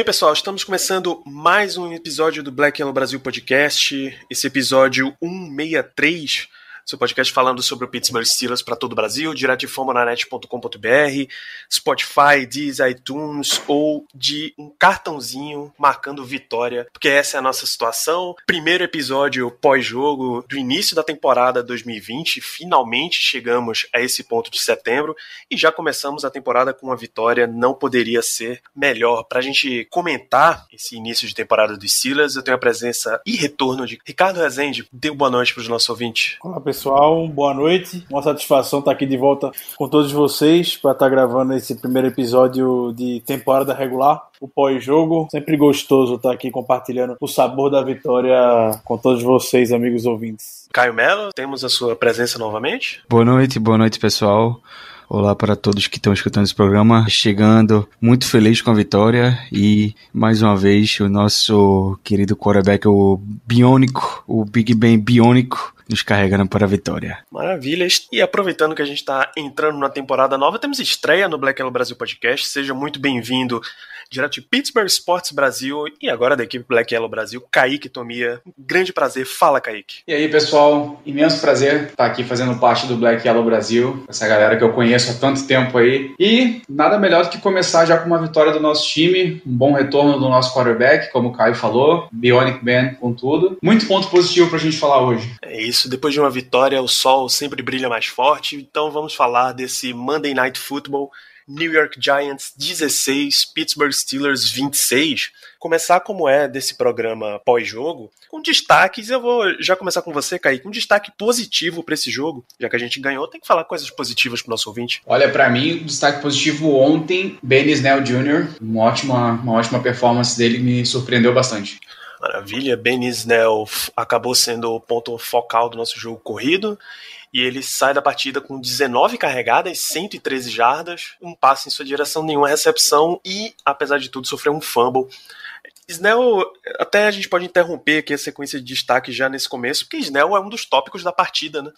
bem, pessoal, estamos começando mais um episódio do Black Yellow Brasil Podcast. Esse episódio 163, seu podcast falando sobre o Pittsburgh Steelers para todo o Brasil, direto de fomonanet.com.br, Spotify, Deezer, iTunes ou de um cartãozinho marcando vitória, porque essa é a nossa situação. Primeiro episódio pós-jogo do início da temporada 2020, finalmente chegamos a esse ponto de setembro e já começamos a temporada com uma vitória, não poderia ser melhor. Para a gente comentar esse início de temporada dos Steelers, eu tenho a presença e retorno de Ricardo Rezende. Dê boa noite para os nossos ouvintes. Olá pessoal, boa noite. Uma satisfação estar aqui de volta com todos vocês para estar gravando esse primeiro episódio de temporada regular, o pós-jogo. Sempre gostoso estar aqui compartilhando o sabor da vitória com todos vocês, amigos ouvintes. Caio Melo, temos a sua presença novamente. Boa noite, boa noite pessoal. Olá para todos que estão escutando esse programa. Chegando muito feliz com a vitória e mais uma vez o nosso querido quarterback, o Biônico, o Big Ben Biônico, nos carregando para a vitória. Maravilha. E aproveitando que a gente está entrando na temporada nova, temos estreia no Black Yellow Brasil Podcast. Seja muito bem-vindo direto de Pittsburgh Sports Brasil e agora da equipe Black Yellow Brasil, Kaique Tomia. Grande prazer. Fala, Kaique. E aí, pessoal, imenso prazer estar aqui fazendo parte do Black Yellow Brasil, essa galera que eu conheço há tanto tempo aí. E nada melhor do que começar já com uma vitória do nosso time, um bom retorno do nosso quarterback, como o Caio falou, Bionic Ben com tudo. Muito ponto positivo pra gente falar hoje. É isso, depois de uma vitória, o sol sempre brilha mais forte, então vamos falar desse Monday Night Football. New York Giants 16, Pittsburgh Steelers 26. Começar como é desse programa pós-jogo, com destaques. Eu vou já começar com você, Kaique. Um destaque positivo para esse jogo, já que a gente ganhou, tem que falar coisas positivas pro nosso ouvinte. Olha, para mim, o destaque positivo ontem, Ben Snell Jr., uma ótima, uma ótima performance dele, me surpreendeu bastante. Maravilha, Ben Snell acabou sendo o ponto focal do nosso jogo corrido e ele sai da partida com 19 carregadas, 113 jardas, um passe em sua direção, nenhuma recepção e, apesar de tudo, sofreu um fumble. Snell, até a gente pode interromper aqui a sequência de destaque já nesse começo, porque Snell é um dos tópicos da partida, né?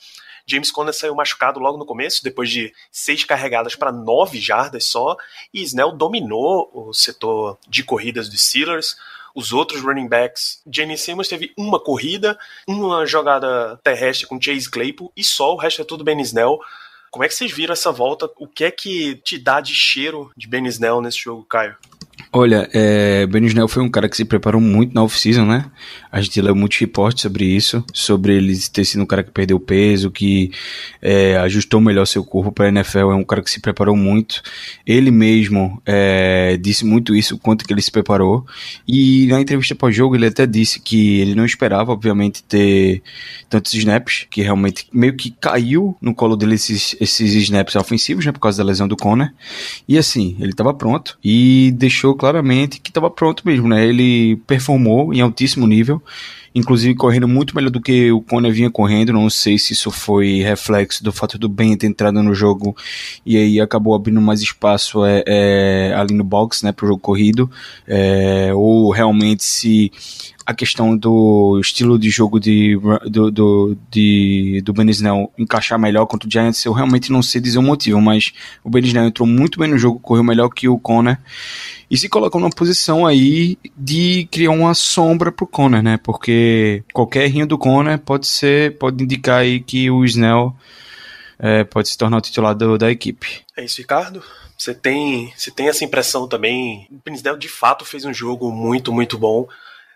James Conner saiu machucado logo no começo, depois de seis carregadas para nove jardas só, e Snell dominou o setor de corridas dos Steelers os outros running backs. Jenny Simmons teve uma corrida, uma jogada terrestre com Chase Claypool e só o resto é tudo Ben Snell. Como é que vocês viram essa volta? O que é que te dá de cheiro de Ben Snell nesse jogo, Caio? Olha, é, Ben Snell foi um cara que se preparou muito na off-season, né? A gente leu muitos reportes sobre isso, sobre ele ter sido um cara que perdeu peso, que é, ajustou melhor seu corpo para a NFL. É um cara que se preparou muito. Ele mesmo é, disse muito isso, o quanto que ele se preparou. E na entrevista pós-jogo ele até disse que ele não esperava, obviamente, ter tantos snaps, que realmente meio que caiu no colo dele esses, esses snaps ofensivos, né? Por causa da lesão do Conner. E assim, ele estava pronto e deixou claramente que estava pronto mesmo, né? Ele performou em altíssimo nível, inclusive correndo muito melhor do que o Conner vinha correndo. Não sei se isso foi reflexo do fato do Ben ter entrado no jogo e aí acabou abrindo mais espaço é, é, ali no box, né, para o jogo corrido, é, ou realmente se a questão do estilo de jogo de, do, do, de, do Ben Snell encaixar melhor contra o Giants, eu realmente não sei dizer o motivo, mas o Ben Snell entrou muito bem no jogo, correu melhor que o Conner e se colocou numa posição aí de criar uma sombra pro Conner, né? Porque qualquer errinho do Conner pode ser, pode indicar aí que o Snell é, pode se tornar o titular do, da equipe. É isso, Ricardo? Você tem, você tem essa impressão também? O Pinsdale de fato fez um jogo muito, muito bom.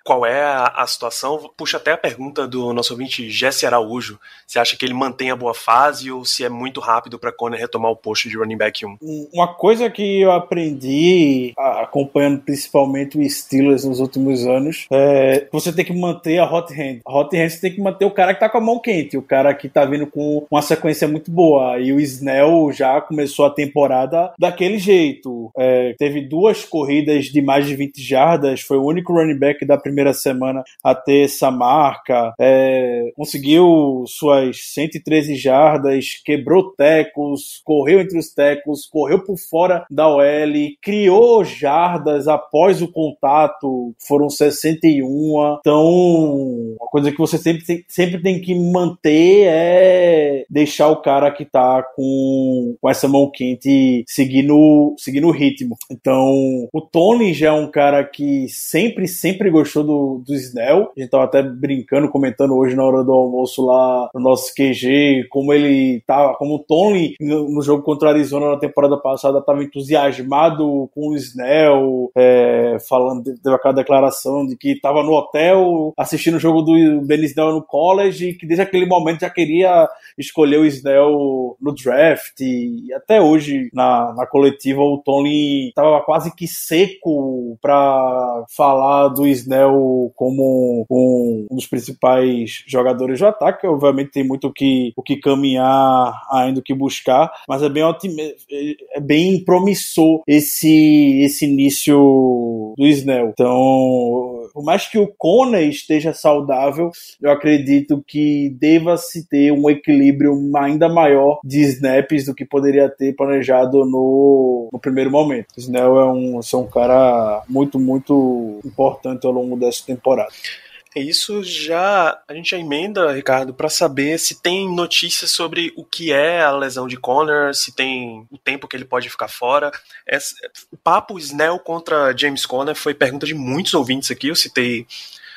Qual é a, a, situação? Puxa até a pergunta do nosso ouvinte Jesse Araújo. Você acha que ele mantém a boa fase ou se é muito rápido para Conner retomar o posto de running back 1? Uma coisa que eu aprendi acompanhando principalmente o Steelers nos últimos anos é você tem que manter a hot hand. A hot hand você tem que manter o cara que tá com a mão quente, o cara que tá vindo com uma sequência muito boa. E o Snell já começou a temporada daquele jeito. É, teve duas corridas de mais de 20 jardas, foi o único running back da primeira primeira semana a ter essa marca. É, conseguiu suas 113 jardas, quebrou tecos, correu entre os tecos, correu por fora da OL, criou jardas após o contato, foram 61. Então, uma coisa que você sempre, sempre tem que manter é deixar o cara que tá com, com essa mão quente seguir no, seguir no ritmo. Então, o Tony já é um cara que sempre, sempre gostou do, do Snell. A gente tava até brincando, comentando hoje na hora do almoço lá no nosso QG, como ele tava, como o Tony no, jogo contra a Arizona na temporada passada tava entusiasmado com o Snell, é, falando, teve aquela declaração de que tava no hotel assistindo o jogo do Ben Snell no college e que desde aquele momento já queria escolher o Snell no draft. E até hoje, na, na coletiva, o Tony tava quase que seco para falar do Snell como um, um, dos principais jogadores do ataque. Obviamente tem muito o que, o que caminhar ainda, o que buscar, mas é bem, é bem promissor esse, esse início do Snell. Então, por mais que o Conner esteja saudável, eu acredito que deva se ter um equilíbrio ainda maior de snaps do que poderia ter planejado no, no primeiro momento. O Snell é um, é um cara muito, muito importante ao longo dessa temporada. Isso já a gente já emenda, Ricardo, para saber se tem notícias sobre o que é a lesão de Conner, se tem o tempo que ele pode ficar fora. O papo Snell contra James Conner foi pergunta de muitos ouvintes aqui. Eu citei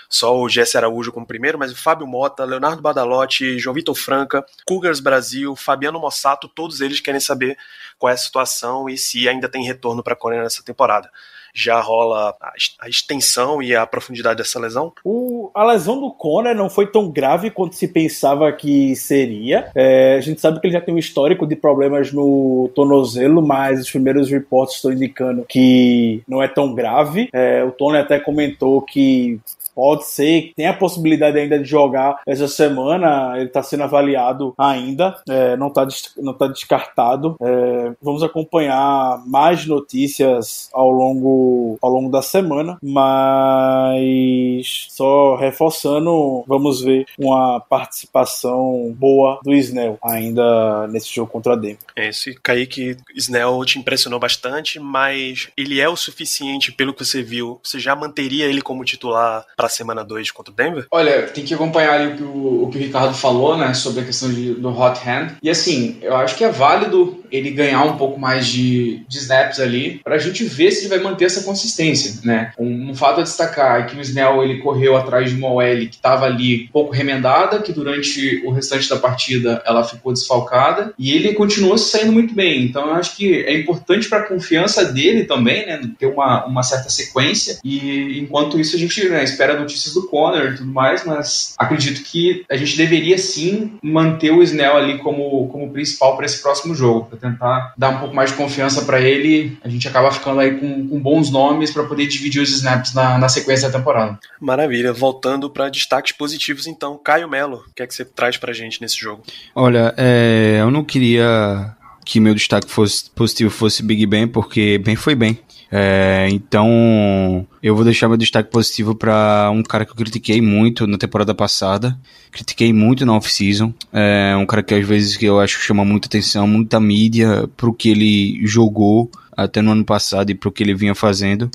só o Jesse Araújo como primeiro, mas o Fábio Mota, Leonardo Badalotti, João Vitor Franca, Cougars Brasil, Fabiano Mossato, todos eles querem saber qual é a situação e se ainda tem retorno para Conner nessa temporada já rola a extensão e a profundidade dessa lesão? O, a lesão do Conor não foi tão grave quanto se pensava que seria. É, a gente sabe que ele já tem um histórico de problemas no tornozelo, mas os primeiros reportes estão indicando que não é tão grave. É, o Tony até comentou que pode ser, tem a possibilidade ainda de jogar essa semana, ele está sendo avaliado ainda, é, não está não tá descartado. É, vamos acompanhar mais notícias ao longo, ao longo da semana, mas só reforçando, vamos ver uma participação boa do Snell ainda nesse jogo contra a Denver. É, esse Kaique Snell te impressionou bastante, mas ele é o suficiente pelo que você viu, você já manteria ele como titular para semana 2 contra o Denver? Olha, tem que acompanhar o que o, o, que o Ricardo falou, né, sobre a questão de, do hot hand. E assim, eu acho que é válido ele ganhar um pouco mais de, de snaps ali para a gente ver se ele vai manter essa consistência, né? Um, um, fato a destacar é que o Snell ele correu atrás de uma OL que estava ali um pouco remendada, que durante o restante da partida ela ficou desfalcada e ele continuou saindo muito bem. Então eu acho que é importante para a confiança dele também, né, ter uma, uma certa sequência e enquanto isso a gente né, espera notícias do Conor e tudo mais, mas acredito que a gente deveria sim manter o Snell ali como, como principal para esse próximo jogo, tentar dar um pouco mais de confiança para ele. A gente acaba ficando aí com, com bons nomes para poder dividir os snaps na, na sequência da temporada. Maravilha. Voltando para destaques positivos, então, Caio Melo, o que é que você traz para gente nesse jogo? Olha, é, eu não queria que meu destaque fosse positivo fosse Big Ben, porque Ben foi bem. É, então, eu vou deixar meu destaque positivo para um cara que eu critiquei muito na temporada passada. Critiquei muito na off-season. É um cara que às vezes que eu acho que chama muita atenção, muita mídia pro que ele jogou até no ano passado e pro que ele vinha fazendo.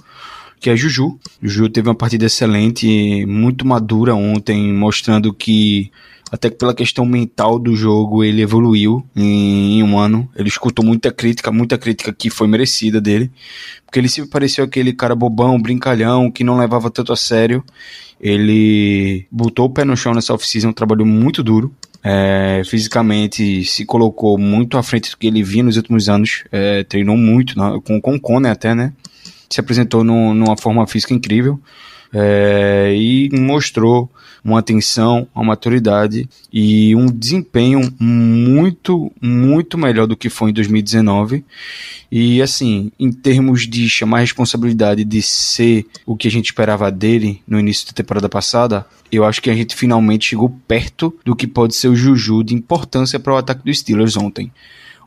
Que é Juju. Juju teve uma partida excelente, muito madura ontem, mostrando que até que pela questão mental do jogo ele evoluiu em, em, um ano. Ele escutou muita crítica, muita crítica que foi merecida dele, porque ele sempre pareceu aquele cara bobão, brincalhão, que não levava tanto a sério. Ele botou o pé no chão nessa off-season, trabalhou muito duro. É, fisicamente se colocou muito à frente do que ele vinha nos últimos anos, é, treinou muito, com, com o Conner até, né? Se apresentou no, numa forma física incrível é, e mostrou uma atenção, uma maturidade e um desempenho muito, muito melhor do que foi em 2019. E assim, em termos de chamar a responsabilidade de ser o que a gente esperava dele no início da temporada passada, eu acho que a gente finalmente chegou perto do que pode ser o Juju de importância para o ataque dos Steelers ontem.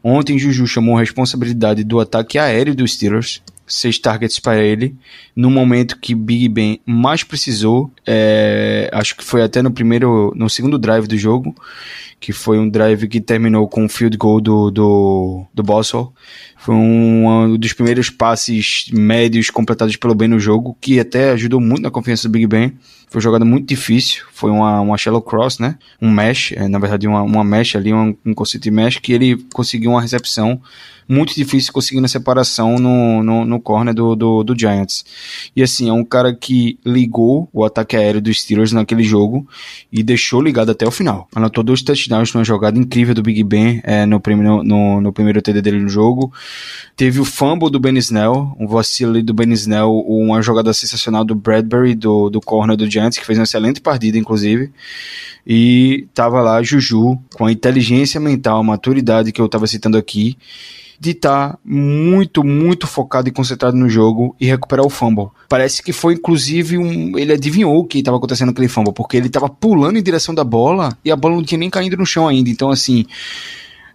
Ontem Juju chamou a responsabilidade do ataque aéreo dos Steelers seis targets para ele, no momento que Big Ben mais precisou, é, acho que foi até no primeiro, no segundo drive do jogo, que foi um drive que terminou com o field goal do, do, do Boswell. Foi um, um, dos primeiros passes médios completados pelo Ben no jogo, que até ajudou muito na confiança do Big Ben. Foi uma jogada muito difícil, foi uma, uma shallow cross, né? Um mesh, é, na verdade uma, uma mesh ali, um, um conceito de mesh, que ele conseguiu uma recepção muito difícil conseguindo a separação no, no, no corner do, do, do, Giants. E assim, é um cara que ligou o ataque aéreo dos Steelers naquele jogo e deixou ligado até o final. Anotou dois touchdowns numa jogada incrível do Big Ben é, no, primeiro, no, no primeiro TD dele no jogo. Teve o fumble do Ben Snell, um vacilo do Ben Snell, uma jogada sensacional do Bradbury, do, do corner do Giants, que fez uma excelente partida, inclusive. E tava lá Juju, com a inteligência mental, a maturidade que eu tava citando aqui, de estar tá muito, muito focado e concentrado no jogo e recuperar o fumble. Parece que foi inclusive um. Ele adivinhou o que estava acontecendo naquele fumble, porque ele estava pulando em direção da bola e a bola não tinha nem caído no chão ainda. Então, assim.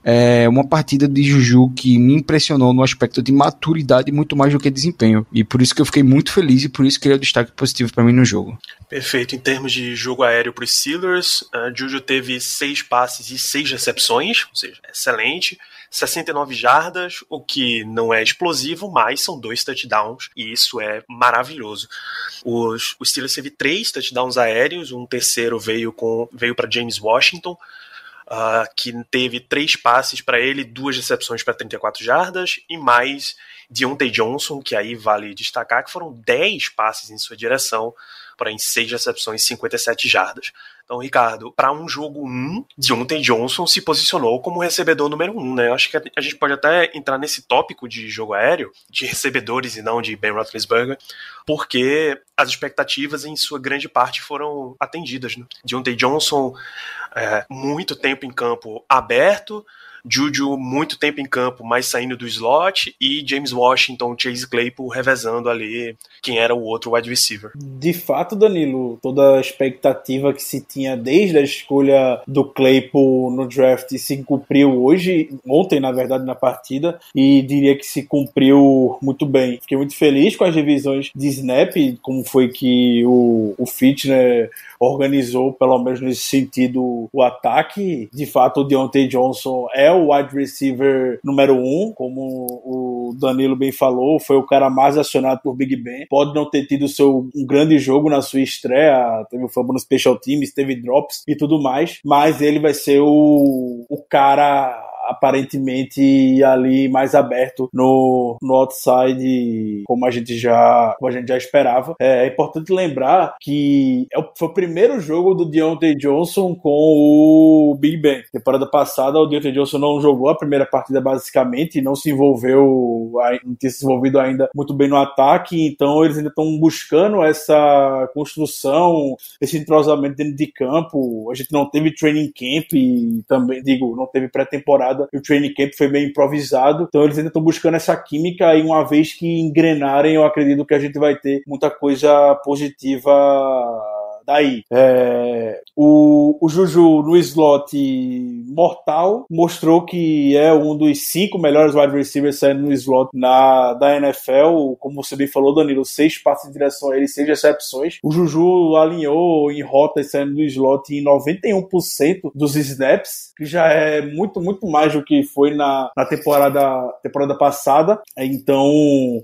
É uma partida de Juju que me impressionou no aspecto de maturidade muito mais do que desempenho. E por isso que eu fiquei muito feliz e por isso que ele é o destaque positivo para mim no jogo. Perfeito. Em termos de jogo aéreo para os Steelers, uh, Juju teve seis passes e seis recepções, ou seja, excelente. 69 jardas, o que não é explosivo, mas são dois touchdowns e isso é maravilhoso. Os, Steelers teve três touchdowns aéreos, um terceiro veio com veio para James Washington. Uh, que teve três passes para ele, duas recepções para 34 jardas, e mais Deontay Johnson, que aí vale destacar que foram 10 passes em sua direção, porém 6 recepções e 57 jardas. Então, Ricardo, para um jogo 1, Deontay Johnson se posicionou como recebedor número 1, né? Eu acho que a gente pode até entrar nesse tópico de jogo aéreo, de recebedores e não de Ben Roethlisberger, porque as expectativas em sua grande parte foram atendidas. Né? Deontay Johnson, é, muito tempo em campo aberto, Juju muito tempo em campo, mas saindo do slot, e James Washington, Chase Claypool revezando ali quem era o outro wide receiver. De fato, Danilo, toda a expectativa que se tinha desde a escolha do Claypool no draft se cumpriu hoje, ontem, na verdade, na partida, e diria que se cumpriu muito bem. Fiquei muito feliz com as divisões de snap, como foi que o, o Fitner organizou, pelo menos nesse sentido, o ataque. De fato, o Deontay Johnson é o wide receiver número um, como o Danilo bem falou, foi o cara mais acionado por Big Ben. Pode não ter tido seu, um grande jogo na sua estreia, teve o fumble no special teams, teve drops e tudo mais, mas ele vai ser o, o cara aparentemente ali mais aberto no, no outside, como a gente já, como a gente já esperava. É, é importante lembrar que é o, foi o primeiro jogo do Deontay Johnson com o Big Ben. Temporada passada, o Deontay Johnson não jogou a primeira partida basicamente, não se envolveu, não tinha se envolvido ainda muito bem no ataque, então eles ainda estão buscando essa construção, esse entrosamento dentro de campo. A gente não teve training camp e também, digo, não teve pré-temporada temporada. O training camp foi meio improvisado. Então eles ainda estão buscando essa química e uma vez que engrenarem, eu acredito que a gente vai ter muita coisa positiva daí. É, o, o Juju no slot mortal mostrou que é um dos cinco melhores wide receivers saindo no slot na, da NFL. Como você bem falou, Danilo, seis passos de direção a ele, seis recepções. O Juju alinhou em rotas saindo do slot em 91% dos snaps, que já é muito, muito mais do que foi na, na temporada, temporada passada. Então,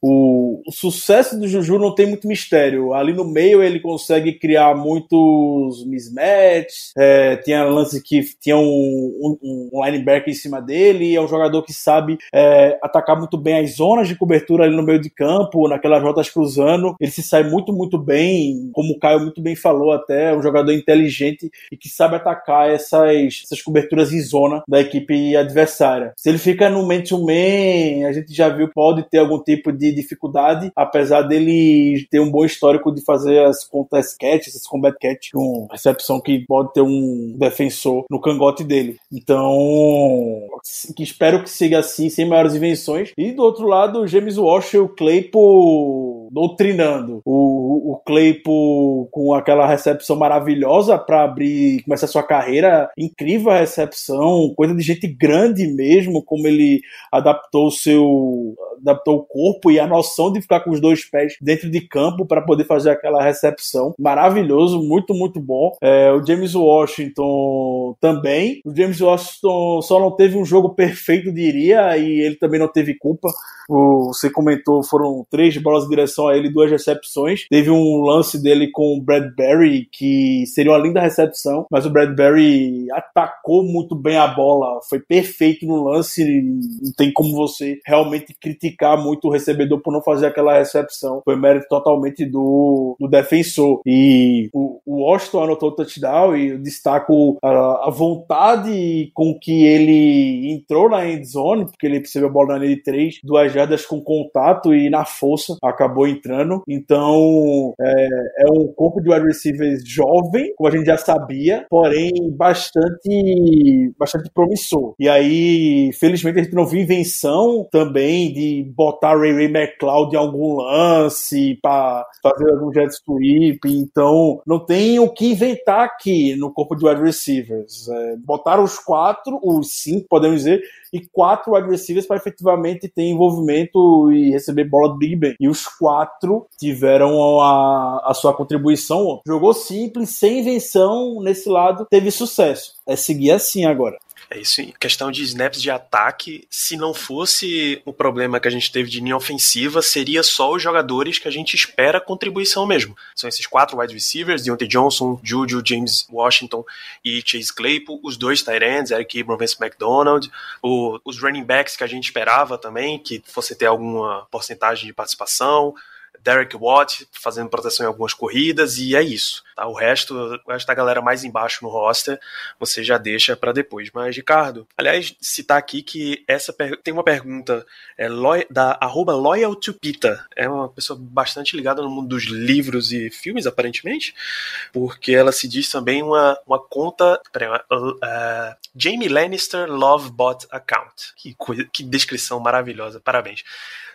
o, o sucesso do Juju não tem muito mistério. Ali no meio ele consegue criar muitos mismatches, é, tinha lance que tinha um, um, um, linebacker em cima dele, é um jogador que sabe é, atacar muito bem as zonas de cobertura ali no meio de campo, naquelas rotas cruzando, ele se sai muito, muito bem, como o Caio muito bem falou até, é um jogador inteligente e que sabe atacar essas, essas coberturas em zona da equipe adversária. Se ele fica no man-to-man, a gente já viu, pode ter algum tipo de dificuldade, apesar dele ter um bom histórico de fazer as contas catch, essas combat catch, com recepção que pode ter um defensor no cangote dele. Então, que espero que siga assim, sem maiores invenções. E do outro lado, James Walsh e o Claypool doutrinando o, o Claypool com aquela recepção maravilhosa para abrir, começar sua carreira, incrível a recepção, coisa de gente grande mesmo, como ele adaptou o seu adaptou o corpo e a noção de ficar com os dois pés dentro de campo para poder fazer aquela recepção. Maravilhoso, muito, muito bom. É, o James Washington também. O James Washington só não teve um jogo perfeito, diria, e ele também não teve culpa. O, você comentou, foram três bolas de direção a ele, duas recepções. Teve um lance dele com o Bradbury, que seria uma linda recepção, mas o Bradbury atacou muito bem a bola, foi perfeito no lance, não tem como você realmente criticar muito o recebedor por não fazer aquela recepção. Foi mérito totalmente do, do defensor. E o, o Washington anotou o touchdown e eu destaco a, a vontade com que ele entrou na end zone, porque ele recebeu a bola na linha de três, duas jardas com contato e na força acabou entrando. Então é, é um corpo de wide receivers jovem, como a gente já sabia, porém bastante, bastante promissor. E aí, felizmente, a gente não viu invenção também de botar Ray Ray McCloud em algum lance para fazer algum jet sweep. Então, não tem o que inventar aqui no corpo de wide receivers. É, botaram os quatro, os cinco, podemos dizer, e quatro wide receivers para efetivamente ter envolvimento e receber bola do Big Ben. E os quatro tiveram a, a sua contribuição. Jogou simples, sem invenção nesse lado, teve sucesso. É seguir assim agora. É isso, em questão de snaps de ataque, se não fosse o problema que a gente teve de linha ofensiva, seria só os jogadores que a gente espera contribuição mesmo. São esses quatro wide receivers, Deontay Johnson, Juju, James Washington e Chase Claypool, os dois tight ends, Eric Ebron, Vance McDonald, o, os running backs que a gente esperava também, que fosse ter alguma porcentagem de participação, Derek Watt fazendo proteção em algumas corridas e é isso. Tá? O resto, o resto da galera mais embaixo no roster, você já deixa para depois. Mas, Ricardo, aliás, citar aqui que essa tem uma pergunta é, da arroba Loyal to Pita. É uma pessoa bastante ligada no mundo dos livros e filmes, aparentemente, porque ela se diz também uma, uma conta. Peraí, uh, uh, Jamie Lannister Lovebot Account. Que, coisa, que descrição maravilhosa, parabéns.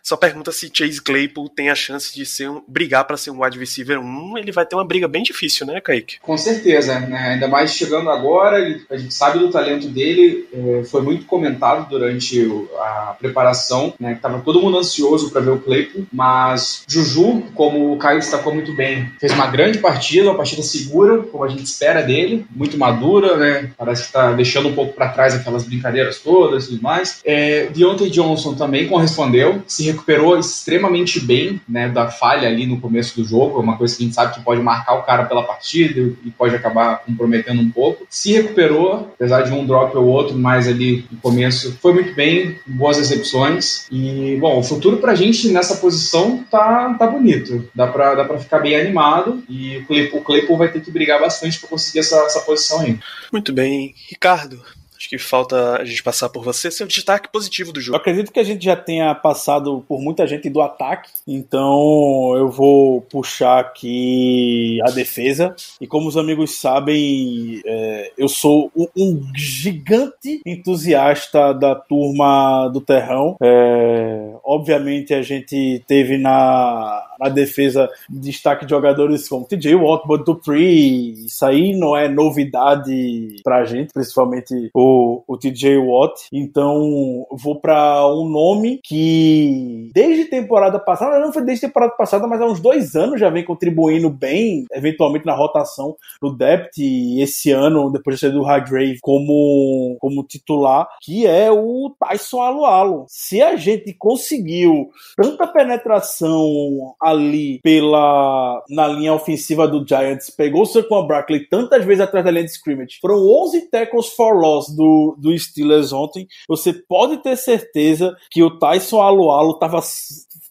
Só pergunta se Chase Claypool tem a chance de ser um, brigar para ser um wide receiver 1. Ele vai ter uma briga bem difícil, né, Kaique? Com certeza, né? ainda mais chegando agora, a gente sabe do talento dele. É, foi muito comentado durante a preparação, né? Que tava todo mundo ansioso para ver o Claypool, mas Juju, como o Caio destacou muito bem, fez uma grande partida, uma partida segura, como a gente espera dele, muito madura, né? Parece que tá deixando um pouco para trás aquelas brincadeiras todas e tudo mais. É, Deontay Johnson também correspondeu, se recuperou extremamente bem né, da falha ali no começo do jogo, uma coisa que a gente sabe que pode marcar o cara pela partida e pode acabar comprometendo um pouco. Se recuperou, apesar de um drop ou outro, mas ali no começo foi muito bem, boas recepções. E, bom, o futuro pra gente nessa posição tá, tá bonito. Dá pra, dá pra ficar bem animado e o Claypool, o Claypool vai ter que brigar bastante para conseguir essa, essa posição aí. Muito bem. Ricardo, Acho que falta a gente passar por você, seu destaque positivo do jogo. Eu acredito que a gente já tenha passado por muita gente do ataque, então eu vou puxar aqui a defesa. E como os amigos sabem, é, eu sou um, um, gigante entusiasta da turma do Terrão. É, obviamente a gente teve na, na defesa destaque de jogadores como TJ Watt, Bud Dupree. Isso aí não é novidade pra gente, principalmente o o, TJ Watt. Então, vou para um nome que desde temporada passada, não foi desde temporada passada, mas há uns dois anos já vem contribuindo bem, eventualmente na rotação no depth. E esse ano, depois de sair do Hargrave como, como titular, que é o Tyson Alualo. Se a gente conseguiu tanta penetração ali pela na linha ofensiva do Giants, pegou o Saquon Barkley tantas vezes atrás da linha de scrimmage, foram 11 tackles for loss do do, Steelers ontem, você pode ter certeza que o Tyson Alualo estava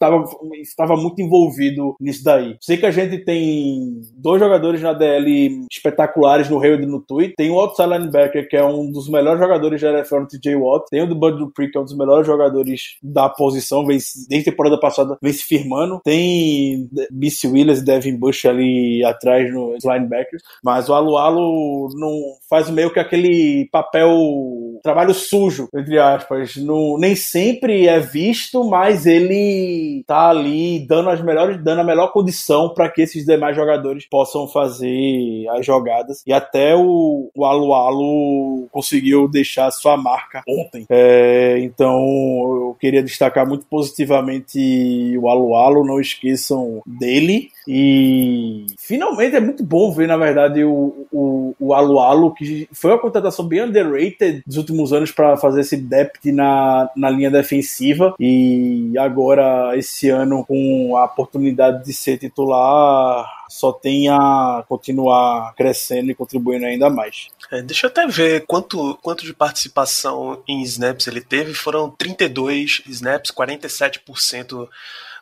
estava, estava muito envolvido nisso daí. Sei que a gente tem dois jogadores na DL espetaculares no Hayward e no Tweet. Tem o outside linebacker, que é um dos melhores jogadores da NFL no TJ Watt. Tem o do Bud Dupree, que é um dos melhores jogadores da posição, vem, desde a temporada passada vem se firmando. Tem BC Williams e Devin Bush ali atrás nos linebackers. Mas o Alualo não faz meio que aquele papel trabalho sujo, entre aspas. No, nem sempre é visto, mas ele tá ali dando as melhores, dando a melhor condição para que esses demais jogadores possam fazer as jogadas. E até o, o Alu Alu conseguiu deixar sua marca ontem. É, então eu queria destacar muito positivamente o Alu Alu, não esqueçam dele. E finalmente é muito bom ver, na verdade, o, o, o Alu Alu, que foi uma contratação bem underrated dos últimos anos para fazer esse depth na, na linha defensiva. E agora, esse ano, com a oportunidade de ser titular, só tem a continuar crescendo e contribuindo ainda mais. É, deixa eu até ver quanto, quanto de participação em snaps ele teve. Foram 32 snaps, 47%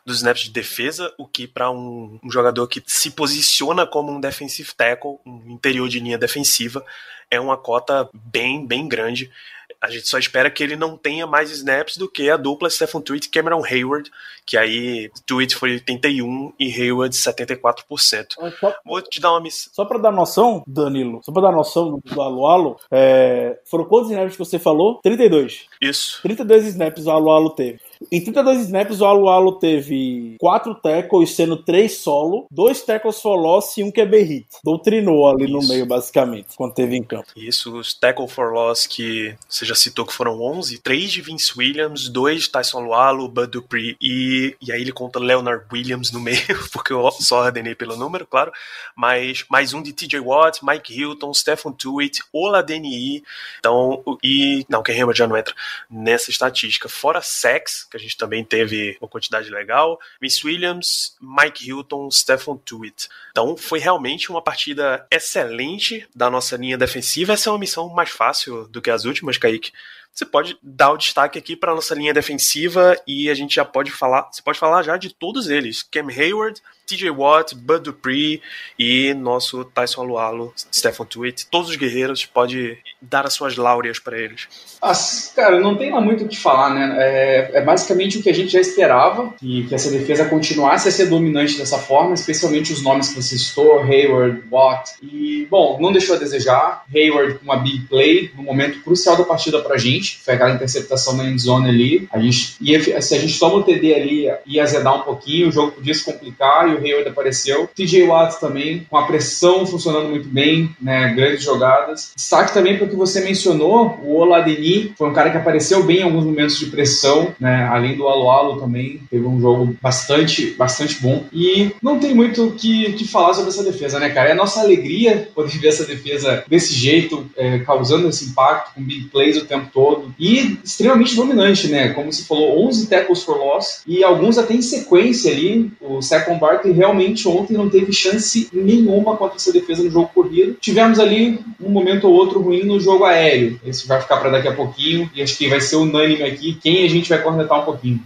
dos snaps de defesa, o que para um, um, jogador que se posiciona como um defensive tackle, um interior de linha defensiva, é uma cota bem, bem grande. A gente só espera que ele não tenha mais snaps do que a dupla Stephen Tweet e Cameron Hayward, que aí Tweet foi 81 e Hayward 74%. Só, Vou te dar uma missão. Só para dar noção, Danilo, só para dar noção do Alu Alu, é, foram quantos snaps que você falou? 32. Isso. 32 snaps o Alu Alu teve. Em 32 snaps, o Alu Alu teve 4 tackles, sendo 3 solo, 2 tackles for loss e um QB hit. Doutrinou ali Isso. no meio, basicamente, quando teve em campo. Isso, os tackle for loss que você já citou que foram 11, 3 de Vince Williams, 2 de Tyson Alualo, Bud Dupree e, e aí ele conta Leonard Williams no meio, porque eu só ordenei pelo número, claro, mas mais um de TJ Watt, Mike Hilton, Stephen Tuitt, Oladeni, então, e, não, Ken Hammer já não entra nessa estatística, fora sex, que a gente também teve uma quantidade legal. Miss Williams, Mike Hilton, Stephen Tuitt. Então foi realmente uma partida excelente da nossa linha defensiva. Essa é uma missão mais fácil do que as últimas, Kaique você pode dar o destaque aqui para nossa linha defensiva e a gente já pode falar, você pode falar já de todos eles. Cam Hayward, TJ Watt, Bud Dupree e nosso Tyson Alualo, Stephen Tweet. Todos os guerreiros, pode dar as suas láureas para eles. Cara, não tem muito o que falar, né? É, é, basicamente o que a gente já esperava, que, que essa defesa continuasse a ser dominante dessa forma, especialmente os nomes que você citou, Hayward, Watt. E, bom, não deixou a desejar. Hayward com uma big play, no momento crucial da partida pra gente, foi aquela interceptação na endzone ali. A gente ia, se a gente toma o TD ali, ia azedar um pouquinho, o jogo podia se complicar e o Hayward apareceu. TJ Watt também, com a pressão funcionando muito bem, né, grandes jogadas. Destaque também para o que você mencionou, o Oladeni foi um cara que apareceu bem em alguns momentos de pressão, né, além do Alo também, teve um jogo bastante, bastante bom. E não tem muito o que, que falar sobre essa defesa, né, cara? É nossa alegria poder ver essa defesa desse jeito, é, causando esse impacto com big plays o tempo todo e extremamente dominante, né? Como se falou, 11 tackles for loss e alguns até em sequência ali. O Second Barkley realmente ontem não teve chance nenhuma contra essa defesa no jogo corrido. Tivemos ali um momento ou outro ruim no jogo aéreo. Esse vai ficar para daqui a pouquinho e acho que vai ser unânime aqui quem a gente vai cornetar um pouquinho.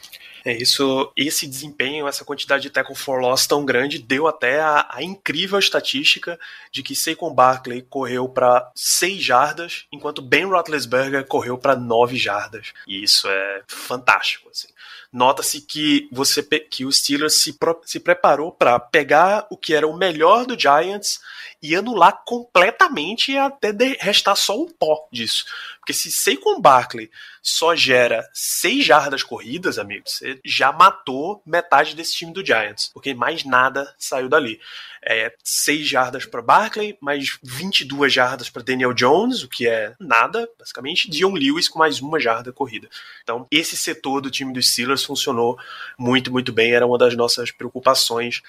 É isso, esse desempenho, essa quantidade de tackle for loss tão grande deu até a, a incrível estatística de que Saquon Barkley correu para 6 jardas, enquanto Ben Roethlisberger correu para 9 jardas. E isso é fantástico, assim nota-se que você que o Steelers se, se preparou para pegar o que era o melhor do Giants e anular completamente e até restar só um pó disso. Porque se Saquon Barkley só gera seis jardas corridas, amigos, você já matou metade desse time do Giants, porque mais nada saiu dali. É, seis jardas para Barkley, mais 22 jardas para Daniel Jones, o que é nada, basicamente. Dion Lewis com mais uma jarda corrida. Então, esse setor do time dos Steelers funcionou muito, muito bem. Era uma das nossas preocupações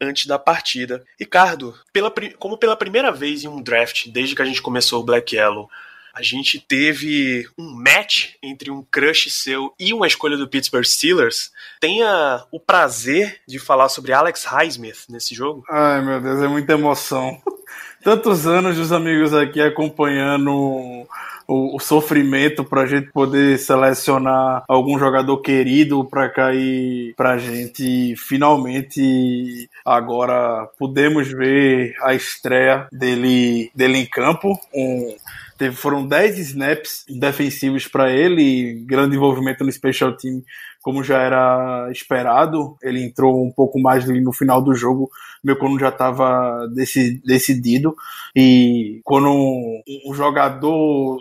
antes da partida. Ricardo, pela, como pela primeira vez em um draft, desde que a gente começou o Black Yellow, a gente teve um match entre um crush seu e uma escolha do Pittsburgh Steelers. Tenha o prazer de falar sobre Alex Highsmith nesse jogo. Ai, meu Deus, é muita emoção. Tantos anos dos amigos aqui acompanhando o, o sofrimento para a gente poder selecionar algum jogador querido para cair para a gente finalmente agora podemos ver a estreia dele dele em campo um Teve, foram 10 snaps defensivos para ele, grande envolvimento no special team como já era esperado, ele entrou um pouco mais no final do jogo, meu quando já estava decidido. E quando um, um jogador,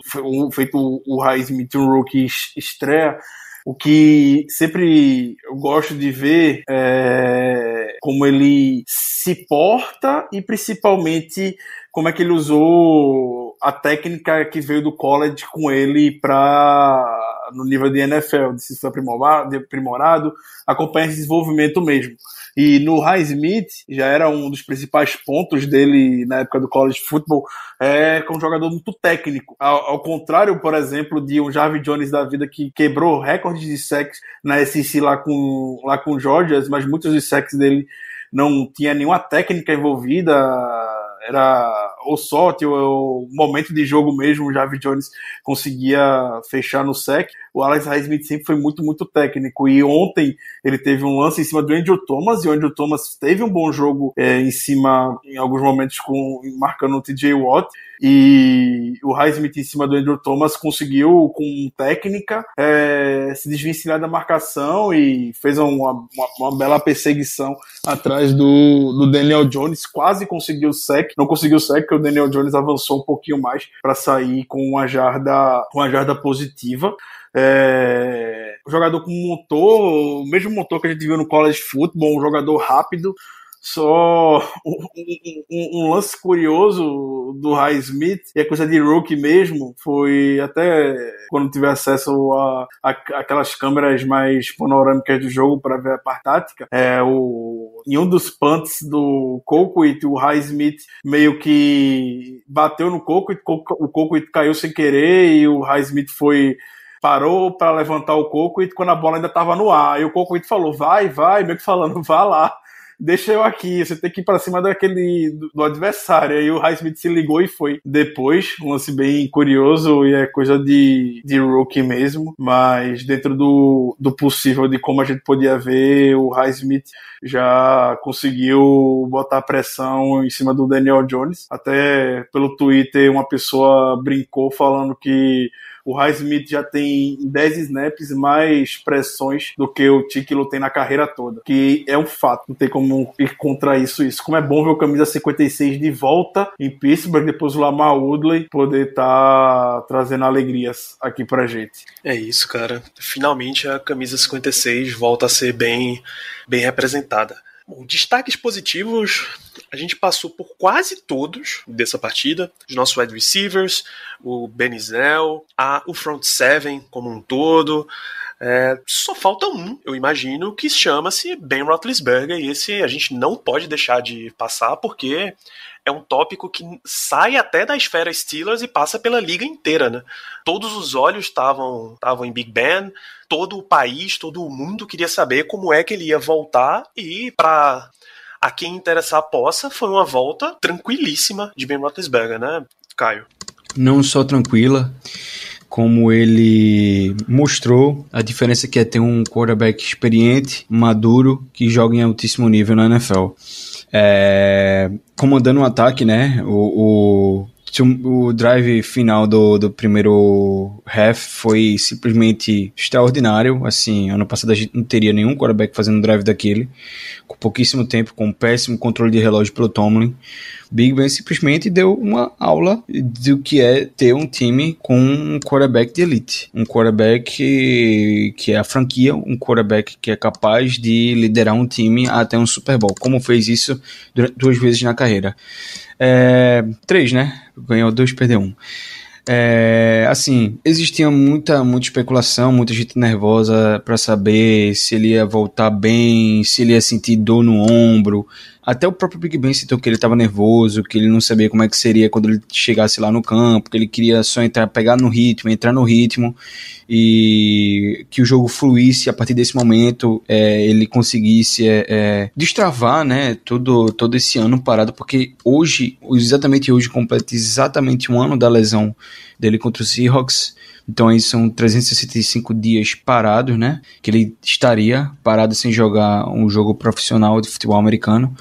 feito o Raiz Smith, um rookie, estreia, o que sempre eu gosto de ver é como ele se porta e principalmente como é que ele usou a técnica que veio do college com ele para no nível de NFL, se foi aprimorado, aprimorado, acompanha esse desenvolvimento mesmo. E no Highsmith já era um dos principais pontos dele na época do college football, é com um jogador muito técnico. Ao, ao, contrário, por exemplo, de um Jarvis Jones da vida que quebrou recordes de sacks na SEC lá com lá com Georgias, mas muitos dos sacks dele não tinha nenhuma técnica envolvida era o sorte, o, o, momento de jogo mesmo, o Javi Jones conseguia fechar no sec. O Alex Highsmith sempre foi muito, muito técnico. E ontem ele teve um lance em cima do Andrew Thomas, e o Andrew Thomas teve um bom jogo é, em cima, em alguns momentos, com marcando o TJ Watt. E o Highsmith em cima do Andrew Thomas conseguiu, com técnica, é, se desvencilhar da marcação e fez uma, uma, uma, bela perseguição atrás do, do Daniel Jones, quase conseguiu o sec, não conseguiu o sec, porque o Daniel Jones avançou um pouquinho mais para sair com uma jarda, uma jarda positiva. É, um jogador com motor, o mesmo motor que a gente viu no college football, um jogador rápido, só um, um, um, lance curioso do High Smith, e é coisa de rookie mesmo, foi até quando tive acesso a, a aquelas câmeras mais panorâmicas do jogo para ver a parte tática, é, o, em um dos punts do Colquitt, o High Smith meio que bateu no Colquitt, o Colquitt caiu sem querer e o High Smith foi parou para levantar o Colquitt quando a bola ainda estava no ar. E o Colquitt falou, vai, vai, meio que falando, vá lá deixa eu aqui, você tem que ir pra cima daquele do, do adversário. Aí o Highsmith se ligou e foi. Depois, um lance bem curioso e é coisa de, de rookie mesmo, mas dentro do, do possível de como a gente podia ver, o Highsmith já conseguiu botar pressão em cima do Daniel Jones. Até pelo Twitter uma pessoa brincou falando que o Highsmith já tem 10 snaps mais pressões do que o Tiquilo tem na carreira toda. Que é um fato, não tem como ir contra isso. Isso. Como é bom ver o camisa 56 de volta em Pittsburgh, depois o Lamar Woodley poder estar tá trazendo alegrias aqui pra gente. É isso, cara. Finalmente a camisa 56 volta a ser bem, bem representada. Bom, destaques positivos, a gente passou por quase todos dessa partida. Os nossos wide receivers, o Benizell, a, o front seven como um todo. É, só falta um, eu imagino, que chama-se Ben Roethlisberger, e esse a gente não pode deixar de passar, porque é um tópico que sai até da esfera Steelers e passa pela liga inteira, né? Todos os olhos estavam em Big Ben, todo o país, todo o mundo queria saber como é que ele ia voltar e para a quem interessar possa, foi uma volta tranquilíssima de Ben Roethlisberger, né, Caio? Não só tranquila, como ele mostrou a diferença que é ter um quarterback experiente, maduro, que joga em altíssimo nível na NFL. É, comandando um ataque, né? O, o, o drive final do, do primeiro half foi simplesmente extraordinário. Assim, ano passado a gente não teria nenhum quarterback fazendo um drive daquele, com pouquíssimo tempo, com um péssimo controle de relógio pelo Tomlin. Big Ben simplesmente deu uma aula do que é ter um time com um quarterback de elite. Um quarterback que, que é a franquia, um quarterback que é capaz de liderar um time até um Super Bowl, como fez isso duas vezes na carreira. É, três, né? Ganhou dois, perdeu um. É, assim, existia muita, muita especulação, muita gente nervosa para saber se ele ia voltar bem, se ele ia sentir dor no ombro, até o próprio Big Ben citou que ele estava nervoso, que ele não sabia como é que seria quando ele chegasse lá no campo, que ele queria só entrar, pegar no ritmo, entrar no ritmo e que o jogo fluísse a partir desse momento, é, ele conseguisse é, é, destravar, né, todo, todo esse ano parado, porque hoje, exatamente hoje, completa exatamente um ano da lesão dele contra o Seahawks. Então aí são 365 dias parados, né? Que ele estaria parado sem jogar um jogo profissional de futebol americano.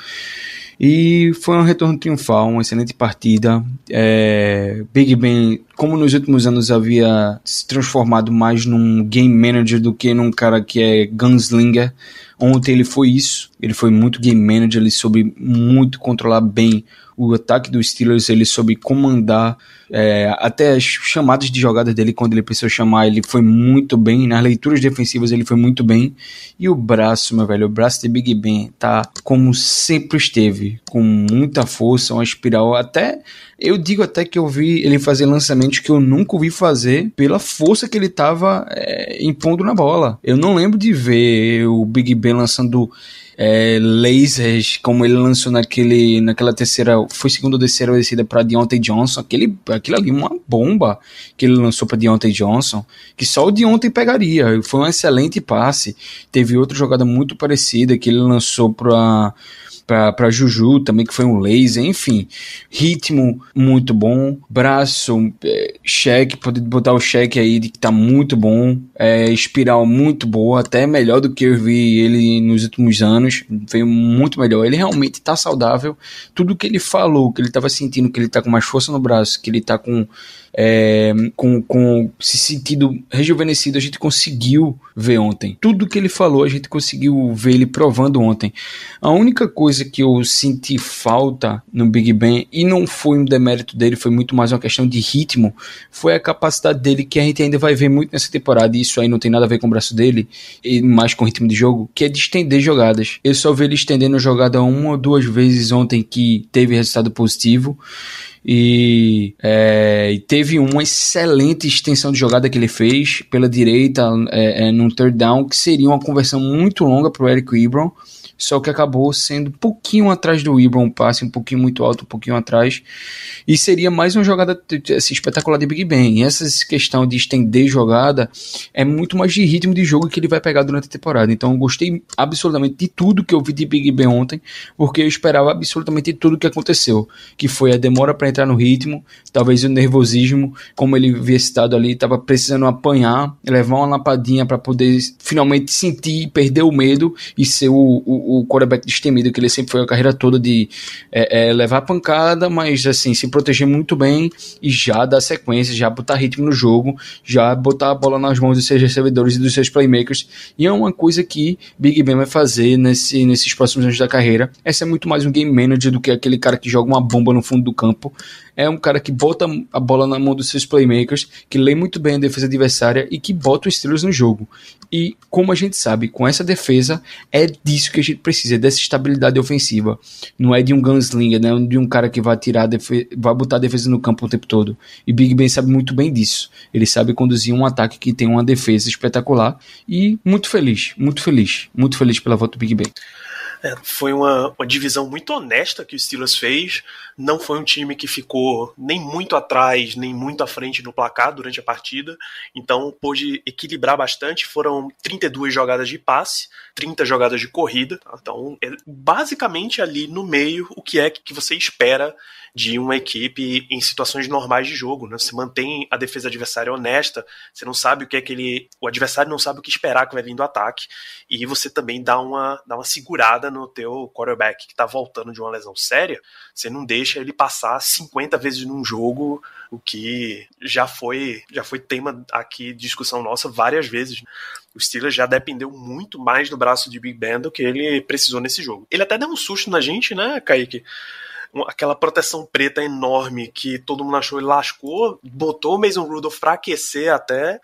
E foi um retorno triunfal, uma excelente partida. É, Big Ben, como nos últimos anos havia se transformado mais num game manager do que num cara que é gunslinger, ontem ele foi isso. Ele foi muito game manager, ele soube muito controlar bem o ataque dos Steelers, ele soube comandar é, até as chamadas de jogadas dele, quando ele precisou chamar, ele foi muito bem. Nas leituras defensivas, ele foi muito bem. E o braço, meu velho, o braço de Big Ben tá como sempre esteve, com muita força, uma espiral. Até eu digo até que eu vi ele fazer lançamentos que eu nunca ouvi fazer pela força que ele tava é, impondo na bola. Eu não lembro de ver o Big Ben lançando é, lasers, como ele lançou naquele, naquela terceira, foi segunda ou terceira descida para Deontay Johnson, aquele, aquilo ali, uma bomba que ele lançou para Deontay Johnson, que só o Deontay pegaria. Foi um excelente passe. Teve outra jogada muito parecida que ele lançou para para Juju também, que foi um laser, enfim. Ritmo muito bom, braço, é, cheque, pode botar o cheque aí de que tá muito bom, é, espiral muito boa, até melhor do que eu vi ele nos últimos anos, veio muito melhor. Ele realmente tá saudável, tudo que ele falou, que ele tava sentindo, que ele tá com mais força no braço, que ele tá com é, com, com se sentido rejuvenescido, a gente conseguiu ver ontem. Tudo que ele falou, a gente conseguiu ver ele provando ontem. A única coisa que eu senti falta no Big Ben, e não foi um demérito dele, foi muito mais uma questão de ritmo, foi a capacidade dele, que a gente ainda vai ver muito nessa temporada, e isso aí não tem nada a ver com o braço dele, e mais com o ritmo de jogo, que é de estender jogadas. Eu só vi ele estendendo jogada uma ou duas vezes ontem que teve resultado positivo e, é, e, teve uma excelente extensão de jogada que ele fez pela direita é, é, num third down, que seria uma conversão muito longa para o Eric Ebron só que acabou sendo um pouquinho atrás do Ibram, um passe um pouquinho muito alto, um pouquinho atrás, e seria mais uma jogada assim, espetacular de Big Ben. E essa questão de estender jogada é muito mais de ritmo de jogo que ele vai pegar durante a temporada. Então eu gostei absolutamente de tudo que eu vi de Big Ben ontem, porque eu esperava absolutamente tudo que aconteceu, que foi a demora para entrar no ritmo, talvez o nervosismo, como ele havia citado ali, estava precisando apanhar, levar uma lapadinha para poder finalmente sentir, perder o medo e ser o, o o quarterback destemido que ele sempre foi a carreira toda de é, é, levar pancada, mas assim, se proteger muito bem e já dar sequência, já botar ritmo no jogo, já botar a bola nas mãos dos seus recebedores e dos seus playmakers. E é uma coisa que Big Ben vai fazer nesse, nesses próximos anos da carreira. Essa é muito mais um game manager do que aquele cara que joga uma bomba no fundo do campo é um cara que bota a bola na mão dos seus playmakers, que lê muito bem a defesa adversária e que bota os Steelers no jogo. E como a gente sabe, com essa defesa, é disso que a gente precisa, dessa estabilidade ofensiva. Não é de um gunslinger, né? de um cara que vai tirar vai botar a defesa no campo o tempo todo. E Big Ben sabe muito bem disso. Ele sabe conduzir um ataque que tem uma defesa espetacular e muito feliz, muito feliz, muito feliz pela volta do Big Ben. É, foi uma, uma divisão muito honesta que o Steelers fez. Não foi um time que ficou nem muito atrás, nem muito à frente no placar durante a partida. Então pôde equilibrar bastante. Foram 32 jogadas de passe, 30 jogadas de corrida. Então, é basicamente ali no meio, o que é que você espera de uma equipe em situações normais de jogo. Né? Você mantém a defesa adversária honesta, você não sabe o que é que ele. O adversário não sabe o que esperar que vai vir do ataque. E você também dá uma, dá uma segurada no teu quarterback que está voltando de uma lesão séria. Você não deixa ele passar 50 vezes num jogo, o que já foi, já foi tema aqui, discussão nossa várias vezes. O Steelers já dependeu muito mais do braço de Big Ben do que ele precisou nesse jogo. Ele até deu um susto na gente, né, Kaique? aquela proteção preta enorme que todo mundo achou e lascou, botou o Mason Rudolph pra aquecer até,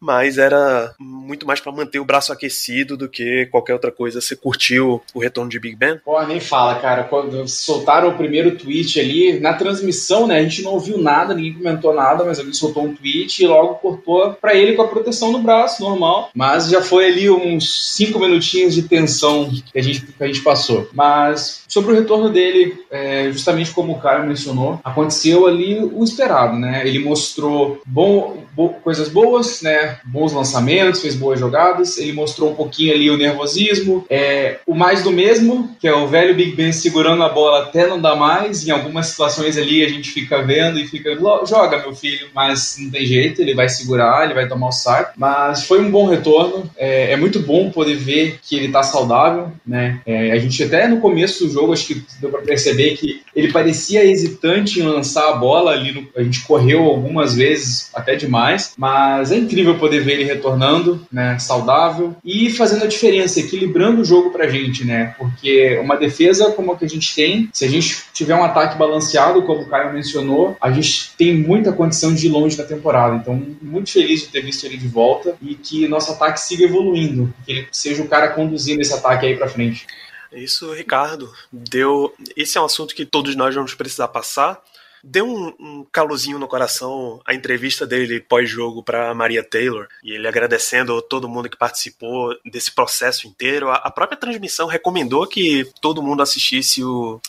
mas era muito mais para manter o braço aquecido do que qualquer outra coisa. Você curtiu o retorno de Big Ben? Pô, nem fala, cara. Quando soltaram o primeiro tweet ali, na transmissão, né, a gente não ouviu nada, ninguém comentou nada, mas alguém soltou um tweet e logo cortou para ele com a proteção no braço, normal. Mas já foi ali uns cinco minutinhos de tensão que a gente, que a gente passou. Mas sobre o retorno dele, é, justamente como o Caio mencionou, aconteceu ali o esperado, né? Ele mostrou bom, bo coisas boas, né? Bons lançamentos, fez boas jogadas, ele mostrou um pouquinho ali o nervosismo, é, o mais do mesmo, que é o velho Big Ben segurando a bola até não dar mais, em algumas situações ali a gente fica vendo e fica, joga meu filho, mas não tem jeito, ele vai segurar, ele vai tomar o saco, mas foi um bom retorno, é, é muito bom poder ver que ele tá saudável, né, é, a gente até no começo do jogo, acho que deu para perceber que ele parecia hesitante em lançar a bola ali, no, a gente correu algumas vezes, até demais, mas é incrível poder ver ele retornando, né, saudável e fazendo a diferença, equilibrando o jogo pra gente, né, porque uma defesa como a que a gente tem, se a gente tiver um ataque balanceado, como o Caio mencionou, a gente tem muita condição de ir longe na temporada, então muito feliz de ter visto ele de volta e que nosso ataque siga evoluindo, que ele seja o cara conduzindo esse ataque aí pra frente. Isso, Ricardo, deu. Esse é um assunto que todos nós vamos precisar passar. Deu um, um no coração a entrevista dele pós-jogo para Maria Taylor e ele agradecendo todo mundo que participou desse processo inteiro. A, a própria transmissão recomendou que todo mundo assistisse o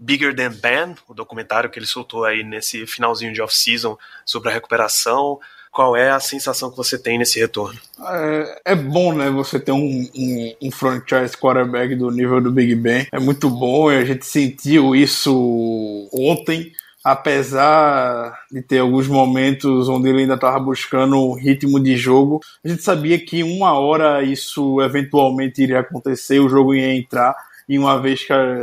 Bigger Than Ben, o documentário que ele soltou aí nesse finalzinho de off-season sobre a recuperação qual é a sensação que você tem nesse retorno? É, é bom, né? Você ter um, um, um, franchise quarterback do nível do Big Ben. É muito bom e a gente sentiu isso ontem. Apesar de ter alguns momentos onde ele ainda estava buscando um ritmo de jogo, a gente sabia que uma hora isso eventualmente iria acontecer, o jogo ia entrar e uma vez que, a,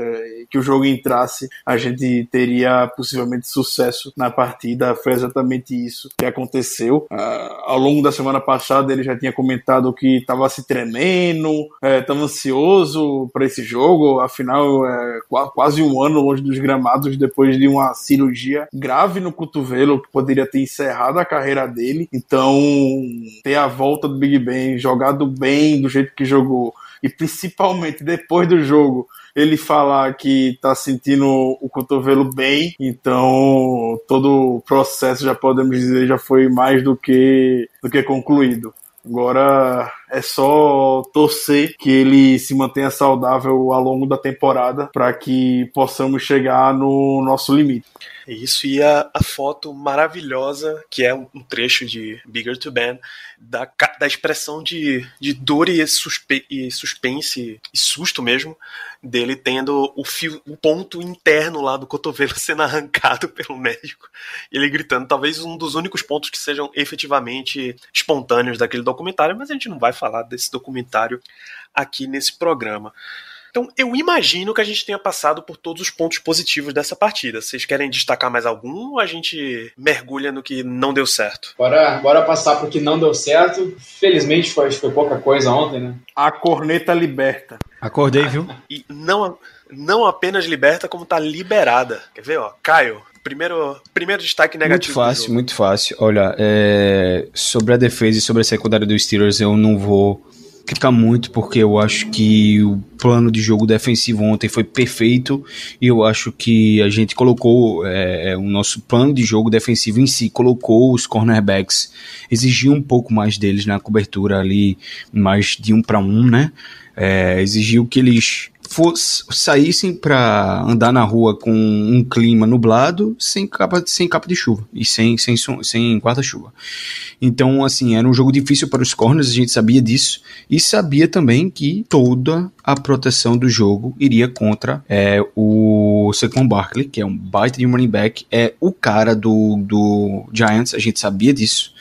que o jogo entrasse, a gente teria possivelmente sucesso na partida. Foi exatamente isso que aconteceu. Uh, ao longo da semana passada, ele já tinha comentado que estava se tremendo, estava é, ansioso para esse jogo. Afinal, é quase um ano longe dos gramados depois de uma cirurgia grave no cotovelo que poderia ter encerrado a carreira dele. Então, ter a volta do Big Ben jogado bem do jeito que jogou e principalmente depois do jogo ele falar que tá sentindo o cotovelo bem, então todo o processo já podemos dizer já foi mais do que do que concluído. Agora é só torcer que ele se mantenha saudável ao longo da temporada para que possamos chegar no nosso limite. Isso e a, a foto maravilhosa, que é um, trecho de Bigger to Ben, da, da expressão de, de dor e, suspe, e suspense e susto mesmo dele tendo o, fio, o ponto interno lá do cotovelo sendo arrancado pelo médico. Ele gritando, talvez um dos únicos pontos que sejam efetivamente espontâneos daquele documentário, mas a gente não vai falar desse documentário aqui nesse programa. Então, eu imagino que a gente tenha passado por todos os pontos positivos dessa partida. Vocês querem destacar mais algum ou a gente mergulha no que não deu certo? Bora, bora passar pro que não deu certo. Felizmente foi, foi pouca coisa ontem, né? A corneta liberta. Acordei, viu? E não, não apenas liberta, como tá liberada. Quer ver, ó? Caio, primeiro, primeiro destaque negativo. Muito fácil, muito fácil. Olha, é, sobre a defesa e sobre a secundária dos Steelers, eu não vou criticar muito, porque eu acho que o plano de jogo defensivo ontem foi perfeito e eu acho que a gente colocou é, é, o nosso plano de jogo defensivo em si, colocou os cornerbacks, exigiu um pouco mais deles na cobertura ali, mais de um para um, né? É, exigiu que eles fosse, saíssem para andar na rua com um clima nublado, sem capa, sem capa de chuva e sem, sem, sem guarda-chuva. Então, assim, era um jogo difícil para os corners, a gente sabia disso, e sabia também que toda a proteção do jogo iria contra é, o Saquon Barkley, que é um baita de running back, é o cara do, do Giants, a gente sabia disso.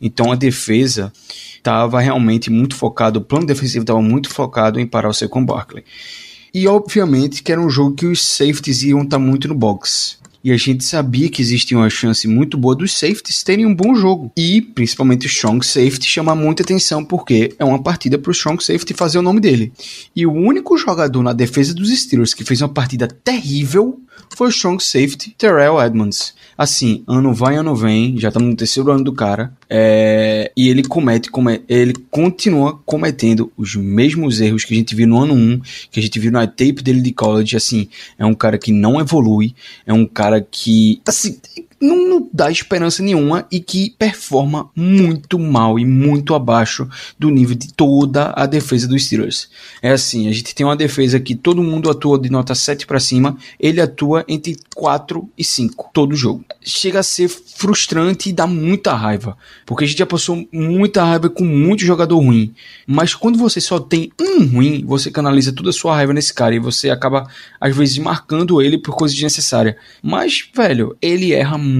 Então, a defesa estava realmente muito focado, o plano defensivo estava muito focado em parar o Saquon Barkley. E obviamente que era um jogo que os safeties iam estar tá muito no box. E a gente sabia que existia uma chance muito boa dos safeties terem um bom jogo. E principalmente o strong safety chama muita atenção porque é uma partida para o strong safety fazer o nome dele. E o único jogador na defesa dos Steelers que fez uma partida terrível foi o strong safety Terrell Edmonds. Assim, ano vai, ano vem, já estamos no terceiro ano do cara, é, e ele comete, come, ele continua cometendo os mesmos erros que a gente viu no ano 1, que a gente viu na tape dele de college, assim, é um cara que não evolui, é um cara que, assim, não, não dá esperança nenhuma e que performa muito mal e muito abaixo do nível de toda a defesa dos Steelers. É assim, a gente tem uma defesa que todo mundo atua de nota 7 para cima, ele atua entre 4 e 5 todo jogo. Chega a ser frustrante e dá muita raiva, porque a gente já passou muita raiva com muito jogador ruim, mas quando você só tem um ruim, você canaliza toda a sua raiva nesse cara e você acaba às vezes marcando ele por coisa desnecessária. Mas, velho, ele erra muito.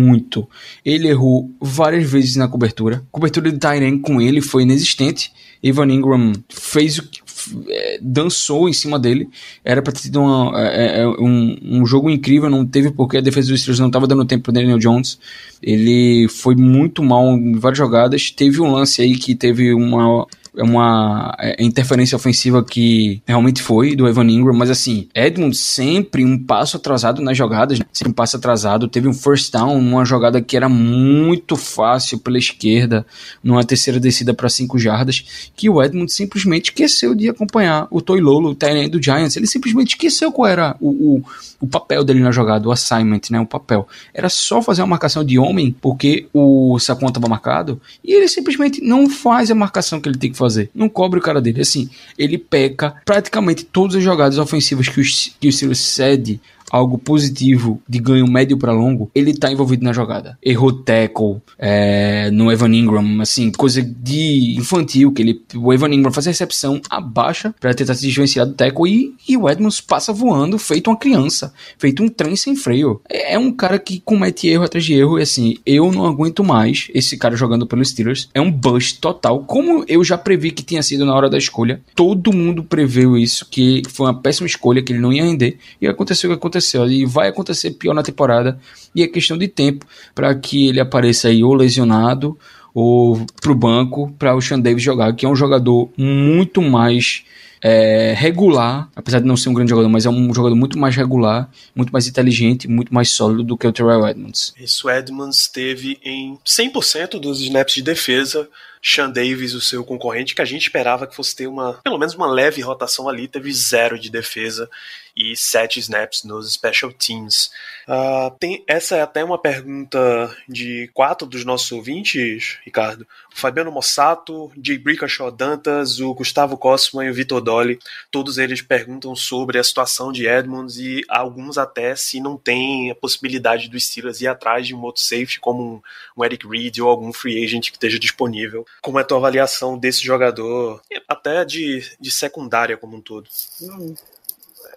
Ele errou várias vezes na cobertura. Cobertura de Tyrion com ele foi inexistente. Evan Ingram fez o que é, dançou em cima dele. Era para ter tido uma, é, é, um, um, jogo incrível, não teve porque a defesa dos Steelers não estava dando tempo para Daniel Jones. Ele foi muito mal em várias jogadas. Teve um lance aí que teve uma é uma é, interferência ofensiva que realmente foi do Evan Ingram, mas assim, Edmund sempre um passo atrasado nas jogadas, né? sempre um passo atrasado, teve um first down numa jogada que era muito fácil pela esquerda, numa terceira descida para cinco jardas, que o Edmund simplesmente esqueceu de acompanhar o Toy Lolo, o Tyrant do Giants, ele simplesmente esqueceu qual era o, o, o papel dele na jogada, o assignment, né, o papel. Era só fazer uma marcação de homem, porque o Saquon estava marcado, e ele simplesmente não faz a marcação que ele tem que fazer. Não cobre o cara dele. Assim, ele peca praticamente todas as jogadas ofensivas que o, que o Steelers cede algo positivo de ganho médio para longo, ele tá envolvido na jogada. Errou tackle é, no Evan Ingram, assim, coisa de infantil, que ele, o Evan Ingram faz a recepção, abaixa para tentar se desvencilhar do tackle e, e, o Edmonds passa voando, feito uma criança, feito um trem sem freio. É, é, um cara que comete erro atrás de erro e assim, eu não aguento mais esse cara jogando pelos Steelers. É um bust total, como eu já previ que tinha sido na hora da escolha. Todo mundo preveu isso, que foi uma péssima escolha, que ele não ia render, e aconteceu o que aconteceu aconteceu e vai acontecer pior na temporada e é questão de tempo para que ele apareça aí ou lesionado ou pro banco para o Sean Davis jogar, que é um jogador muito mais é, regular, apesar de não ser um grande jogador, mas é um jogador muito mais regular, muito mais inteligente, muito mais sólido do que o Terrell Edmonds. Isso, Edmonds teve em 100% dos snaps de defesa Sean Davis, o seu concorrente, que a gente esperava que fosse ter uma, pelo menos uma leve rotação ali, teve zero de defesa e sete snaps nos special teams. Uh, tem, essa é até uma pergunta de quatro dos nossos ouvintes, Ricardo. O Fabiano Mossato, Jay Brickashaw Dantas, o Gustavo Cosman e o Vitor Dolly, todos eles perguntam sobre a situação de Edmonds e alguns até se não tem a possibilidade do Steelers ir atrás de um outro safety como um, um Eric Reed ou algum free agent que esteja disponível como é a tua avaliação desse jogador, até de, de secundária como um todo?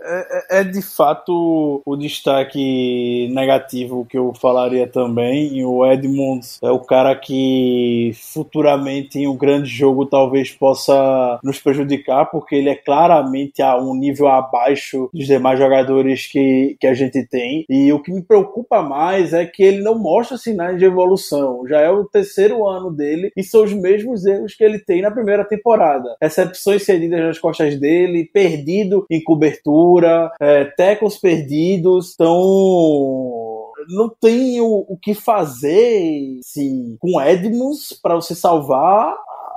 É, é, é, de fato o destaque negativo que eu falaria também. O Edmonds é o cara que futuramente em um grande jogo talvez possa nos prejudicar, porque ele é claramente a um nível abaixo dos demais jogadores que, que a gente tem. E o que me preocupa mais é que ele não mostra sinais de evolução. Já é o terceiro ano dele e são os mesmos erros que ele tem na primeira temporada. Recepções cedidas nas costas dele, perdido em cobertura é, tackles perdidos, então não tem o, o que fazer sim, com Edmonds para você salvar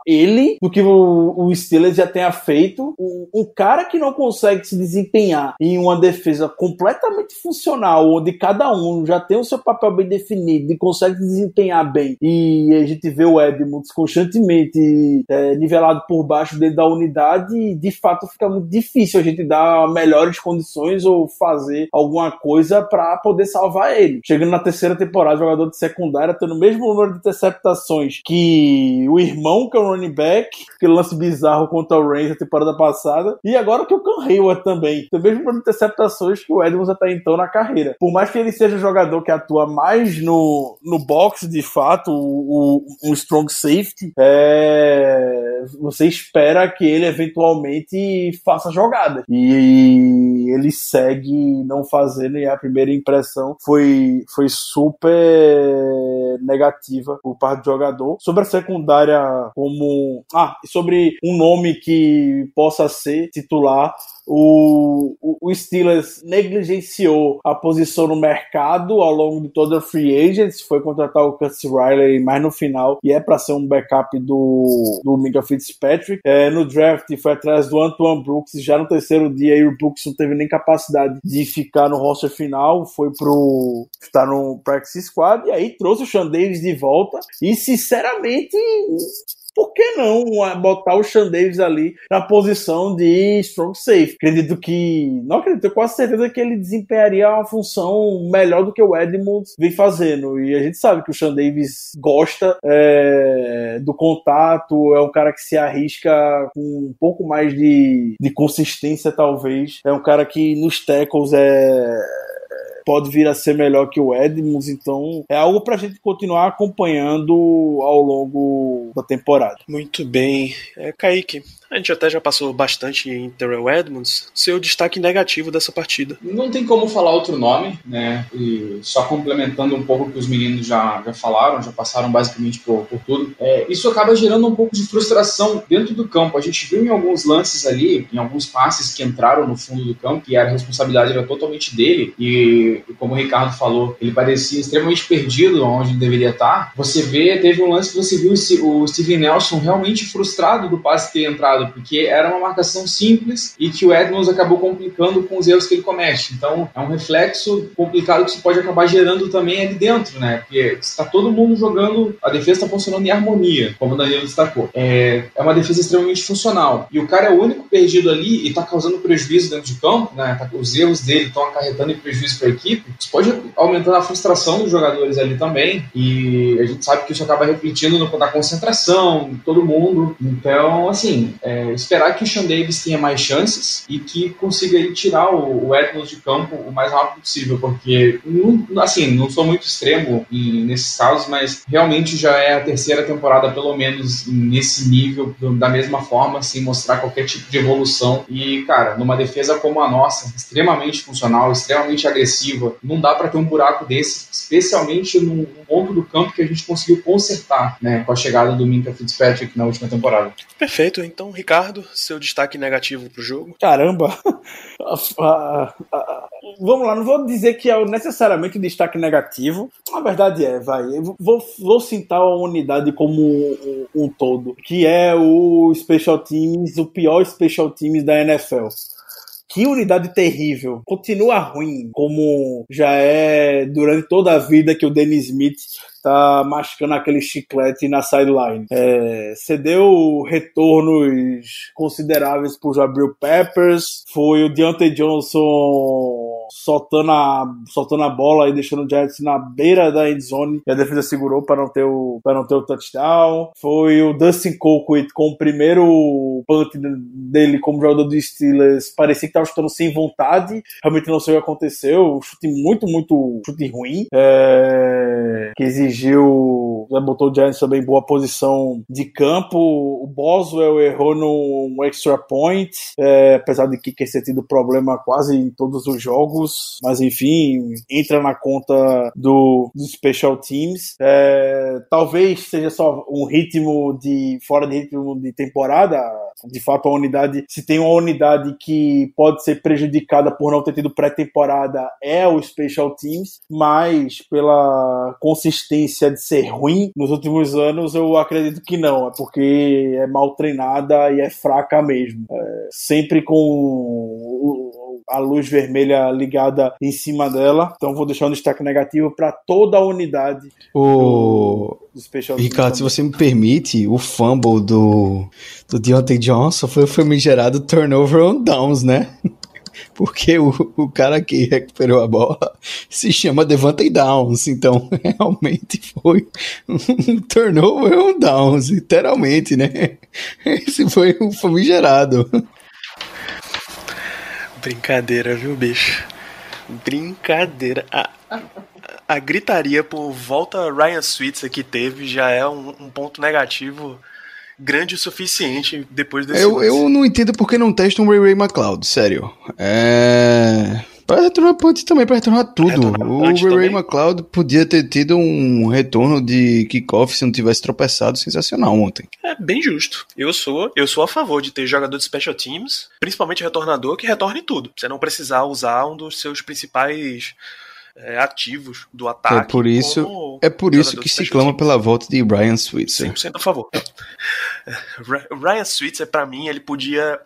ele do que o, o Steelers já tenha feito. Um, um, cara que não consegue se desempenhar em uma defesa completamente funcional, onde cada um já tem o seu papel bem definido e consegue se desempenhar bem, e a gente vê o Edmonds constantemente é, nivelado por baixo dentro da unidade, de fato fica muito difícil a gente dar melhores condições ou fazer alguma coisa para poder salvar ele. Chegando na terceira temporada, jogador de secundária, tendo o mesmo número de interceptações que o irmão que é o running back, aquele lance bizarro contra o Reigns na temporada passada, e agora que o Cam Hayward também. Tem o mesmo número de interceptações que o Edmonds até então na carreira. Por mais que ele seja um jogador que atua mais no, no box, de fato, o, o, um strong safety, é, você espera que ele eventualmente faça jogada. E ele segue não fazendo, e a primeira impressão foi, foi super negativa por parte do jogador. Sobre a secundária como ah, sobre um nome que possa ser titular o, o, Steelers negligenciou a posição no mercado ao longo de toda a free agents, foi contratar o Curtis Riley mais no final e é para ser um backup do, do Fitzpatrick. É, no draft foi atrás do Antoine Brooks, já no terceiro dia o Brooks não teve nem capacidade de ficar no roster final, foi pro estar no practice squad e aí trouxe o Sean Davis de volta e sinceramente por que não botar o Sean Davis ali na posição de strong safe? Acredito que. Não acredito, tenho quase certeza que ele desempenharia uma função melhor do que o Edmonds vem fazendo. E a gente sabe que o Sean Davis gosta é, do contato, é um cara que se arrisca com um pouco mais de, de consistência, talvez. É um cara que nos tackles é pode vir a ser melhor que o Edmonds, então é algo para a gente continuar acompanhando ao longo da temporada. Muito bem. É, Kaique, a gente até já passou bastante em Terrell Edmonds. Seu destaque negativo dessa partida? Não tem como falar outro nome, né? E só complementando um pouco o que os meninos já, já falaram, já passaram basicamente por, por tudo. É, isso acaba gerando um pouco de frustração dentro do campo. A gente viu em alguns lances ali, em alguns passes que entraram no fundo do campo, e a responsabilidade era totalmente dele. E, como o Ricardo falou, ele parecia extremamente perdido onde deveria estar. Você vê, teve um lance que você viu o Steven Nelson realmente frustrado do passe ter entrado porque era uma marcação simples e que o Edmonds acabou complicando com os erros que ele comete. Então, é um reflexo complicado que se pode acabar gerando também ali dentro, né? Porque está todo mundo jogando, a defesa está funcionando em harmonia, como o Danilo destacou. É, é uma defesa extremamente funcional. E o cara é o único perdido ali e está causando prejuízo dentro de campo, né? Tá, os erros dele estão acarretando em prejuízo para a equipe. Isso pode aumentar a frustração dos jogadores ali também. E a gente sabe que isso acaba refletindo no, na concentração, todo mundo. Então, assim, é, esperar que o Sean Davis tenha mais chances e que consiga tirar o, o Edmonds de campo o mais rápido possível, porque, não, assim, não sou muito extremo em, nesses casos, mas realmente já é a terceira temporada, pelo menos, nesse nível, da mesma forma, sem mostrar qualquer tipo de evolução. E, cara, numa defesa como a nossa, extremamente funcional, extremamente agressiva, não dá para ter um buraco desse, especialmente num ponto do campo que a gente conseguiu consertar, né, com a chegada do Minka Fitzpatrick na última temporada. Perfeito, então Ricardo, seu destaque negativo pro jogo? Caramba! Vamos lá, não vou dizer que é necessariamente um destaque negativo. Na verdade é, vai. Vou, vou citar a unidade como um, um todo, que é o Special Teams, o pior Special Teams da NFL. Que unidade terrível. Continua ruim, como já é durante toda a vida que o Dennis Smith tá mascando aquele chiclete na sideline. É, cedeu retornos consideráveis pro Jabril Peppers, foi o Deontay Johnson soltando a, soltando a bola e deixando o Giants na beira da endzone e a defesa segurou para não ter o para não ter o touchdown. Foi o Dustin Colquitt com o primeiro punt dele como jogador dos Steelers, parecia que estava chutando sem vontade. Realmente não sei o que aconteceu, chute muito muito chute ruim, é, que exigiu, já botou o Giants também em boa posição de campo. O Boswell errou num extra point, é, apesar de que ter tido problema quase em todos os jogos jogos, mas enfim, entra na conta do, do Special Teams. É, talvez seja só um ritmo de fora de ritmo de temporada. De fato, a unidade, se tem uma unidade que pode ser prejudicada por não ter tido pré-temporada, é o Special Teams, mas pela consistência de ser ruim nos últimos anos, eu acredito que não, é porque é mal treinada e é fraca mesmo. É, sempre com a luz vermelha ligada em cima dela. Então vou deixar um destaque negativo para toda a unidade o... do, do Ricardo, se você me permite, o fumble do, do Deontay Johnson foi o famigerado turnover on downs, né? Porque o, o cara que recuperou a bola se chama Devante Downs, então realmente foi um turnover on downs, literalmente, né? Esse foi o famigerado. Brincadeira, viu, bicho? Brincadeira. A, a gritaria por volta Ryan Switzer que teve já é um, um ponto negativo grande o suficiente depois desse. Eu, eu não entendo por que não testam o Ray Ray McLeod, sério. É. Para retornar punch também, para retornar tudo. Retornar o Ray McLeod podia ter tido um retorno de kickoff se não tivesse tropeçado sensacional ontem. É, bem justo. Eu sou, eu sou a favor de ter jogador de special teams, principalmente retornador, que retorne tudo. Você não precisar usar um dos seus principais é, ativos do ataque. É por isso, é por isso que se clama pela volta de Ryan Switzer. 100% a favor. Ryan Switzer, para mim, ele podia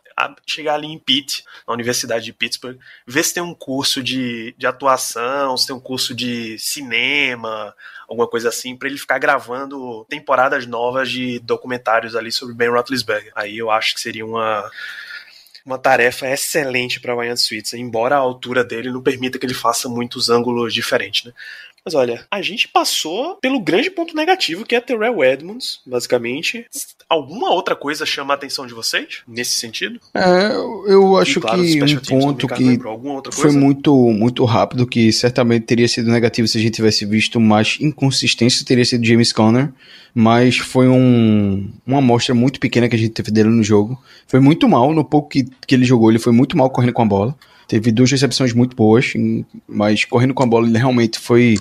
chegar ali em Pitt, na Universidade de Pittsburgh, ver se tem um curso de, de atuação, se tem um curso de cinema, alguma coisa assim, para ele ficar gravando temporadas novas de documentários ali sobre Ben Roethlisberger. Aí eu acho que seria uma uma tarefa excelente para Ryan Switzer, embora a altura dele não permita que ele faça muitos ângulos diferentes, né? Mas olha, a gente passou pelo grande ponto negativo que é Terrell Edmonds, basicamente. Alguma outra coisa chama a atenção de vocês nesse sentido? É, eu acho claro, que um ponto que foi muito, muito rápido, que certamente teria sido negativo se a gente tivesse visto mais inconsistência, teria sido James Conner, mas foi um, uma amostra muito pequena que a gente teve dele no jogo. Foi muito mal, no pouco que, que ele jogou, ele foi muito mal correndo com a bola. Teve duas recepções muito boas, mas correndo com a bola ele realmente foi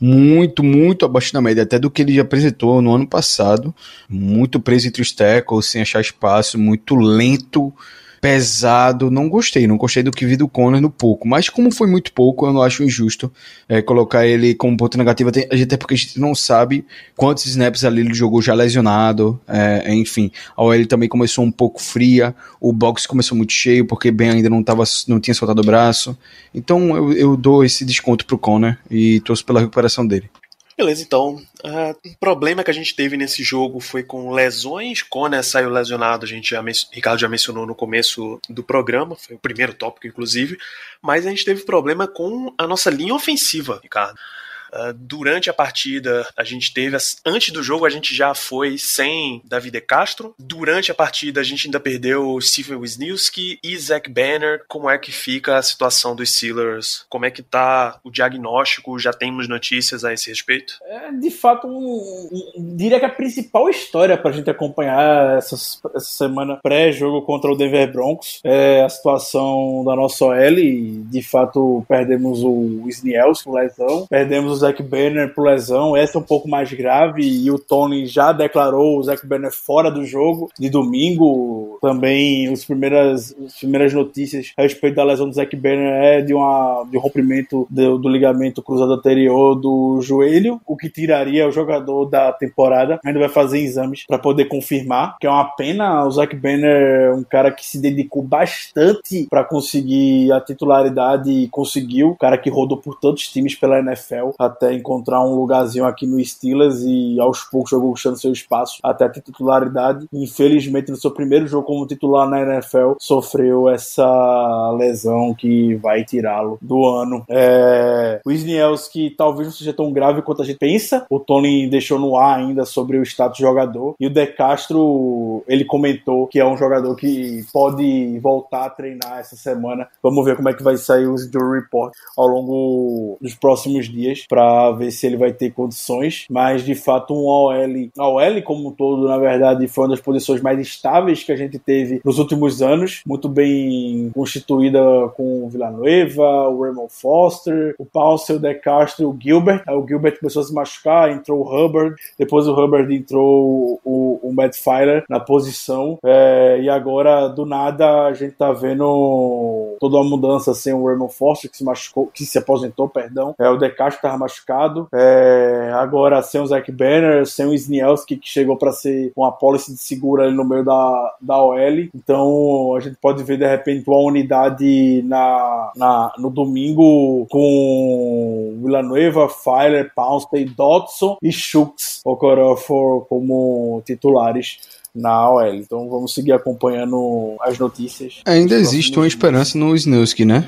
muito, muito abaixo da média, até do que ele apresentou no ano passado. Muito preso entre os tackles, sem achar espaço, muito lento pesado. Não gostei, não gostei do que vi do Conor no pouco. Mas como foi muito pouco, eu não acho injusto é, colocar ele como ponto negativo. Até porque a gente não sabe quantos snaps ali ele jogou já lesionado. É, enfim, a OL também começou um pouco fria. O box começou muito cheio porque Ben ainda não, tava, não tinha soltado o braço. Então eu, eu dou esse desconto pro Conor e torço pela recuperação dele. Beleza, então. Uh, um problema que a gente teve nesse jogo foi com lesões. Conner saiu lesionado, a gente já Ricardo já mencionou no começo do programa, foi o primeiro tópico, inclusive. Mas a gente teve problema com a nossa linha ofensiva, Ricardo. Uh, durante a partida, a gente teve. Antes do jogo, a gente já foi sem David De Castro. Durante a partida, a gente ainda perdeu Steven Wisniewski e Zach Banner. Como é que fica a situação dos Steelers? Como é que tá o diagnóstico? Já temos notícias a esse respeito? É, de fato, um, um, diria que a principal história para a gente acompanhar essas, essa semana pré-jogo contra o Denver Broncos é a situação da nossa OL. De fato, perdemos o Wisniewski com lesão, perdemos Zack Banner por lesão, essa é um pouco mais grave e o Tony já declarou o Zack Banner fora do jogo de domingo. Também as primeiras, as primeiras notícias a respeito da lesão do Zack Banner é de, uma, de um rompimento do, do ligamento cruzado anterior do joelho, o que tiraria o jogador da temporada. Ainda vai fazer exames para poder confirmar, que é uma pena. O Zack Banner é um cara que se dedicou bastante para conseguir a titularidade e conseguiu. Um cara que rodou por todos os times pela NFL até encontrar um lugarzinho aqui no Steelers e aos poucos jogou conquistando seu espaço até ter titularidade. Infelizmente, no seu primeiro jogo como titular na NFL, sofreu essa lesão que vai tirá-lo do ano. É... O Isnielski talvez não seja tão grave quanto a gente pensa. O Tony deixou no ar ainda sobre o status do jogador. E o De Castro, ele comentou que é um jogador que pode voltar a treinar essa semana. Vamos ver como é que vai sair os injury report ao longo dos próximos dias para ver se ele vai ter condições, mas de fato um OL, OL como um todo, na verdade, foi uma das posições mais estáveis que a gente teve nos últimos anos, muito bem constituída com o Villanueva, o Raymond Foster, o Paulson, o De Castro, o Gilbert. O Gilbert começou a se machucar, entrou o Hubbard, depois o Hubbard entrou o, o Matt Filer na posição, é, e agora do nada a gente tá vendo toda uma mudança sem o Raymond Foster que se machucou, que se aposentou, perdão, é o De Castro estava machucado. É, agora sem o Zach Banner, sem o Snielski, que chegou para ser uma policy de segura ali no meio da, da OL. Então a gente pode ver de repente uma unidade na, na, no domingo com Villanueva, Filer, Pounce, Dodson e Shooks Okorofor como titulares na OL. Então vamos seguir acompanhando as notícias. Ainda existe uma esperança no Snowski, né?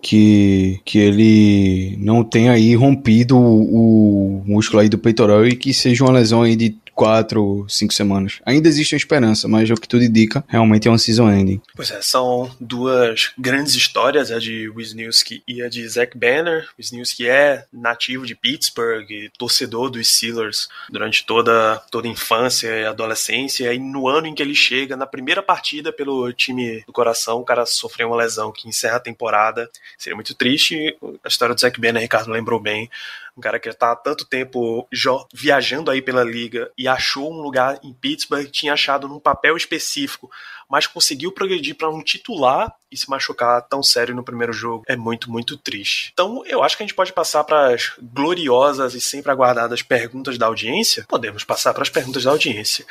que, que ele não tenha aí rompido o, o músculo aí do peitoral e que seja uma lesão aí de quatro, cinco semanas. Ainda existe uma esperança, mas o que tudo indica, realmente é uma season ending. Pois é, são duas grandes histórias, a de Wisniewski e a de Zach Banner. Wisniewski é nativo de Pittsburgh, torcedor dos Steelers durante toda, toda a infância e adolescência, e no ano em que ele chega, na primeira partida pelo time do coração, o cara sofreu uma lesão que encerra a temporada. Seria muito triste. A história do Zach Banner, Ricardo lembrou bem, um cara que está há tanto tempo viajando aí pela liga e achou um lugar em Pittsburgh, tinha achado num papel específico, mas conseguiu progredir para um titular e se machucar tão sério no primeiro jogo é muito, muito triste. Então, eu acho que a gente pode passar para as gloriosas e sempre aguardadas perguntas da audiência. Podemos passar para as perguntas da audiência.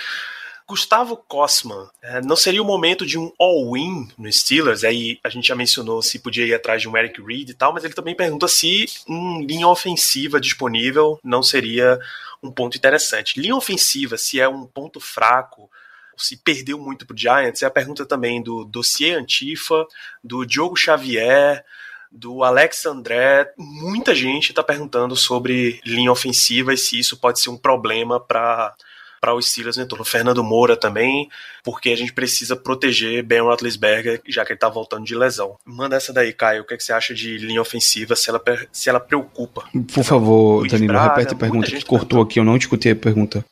Gustavo Kosman, é, não seria o momento de um all-in no Steelers? Aí a gente já mencionou se podia ir atrás de um Eric Reed e tal, mas ele também pergunta se um linha ofensiva disponível não seria um ponto interessante. Linha ofensiva, se é um ponto fraco, se perdeu muito pro Giants, é a pergunta também do Dossier Antifa, do Diogo Xavier, do Alex André. Muita gente está perguntando sobre linha ofensiva e se isso pode ser um problema para para os Steelers no entorno. Fernando Moura também, porque a gente precisa proteger Ben Roethlisberger, já que ele está voltando de lesão. Manda essa daí, Caio. O que, é que você acha de linha ofensiva, se ela, se ela preocupa? Por favor, Danilo, repete a pergunta que cortou aqui, eu não escutei a pergunta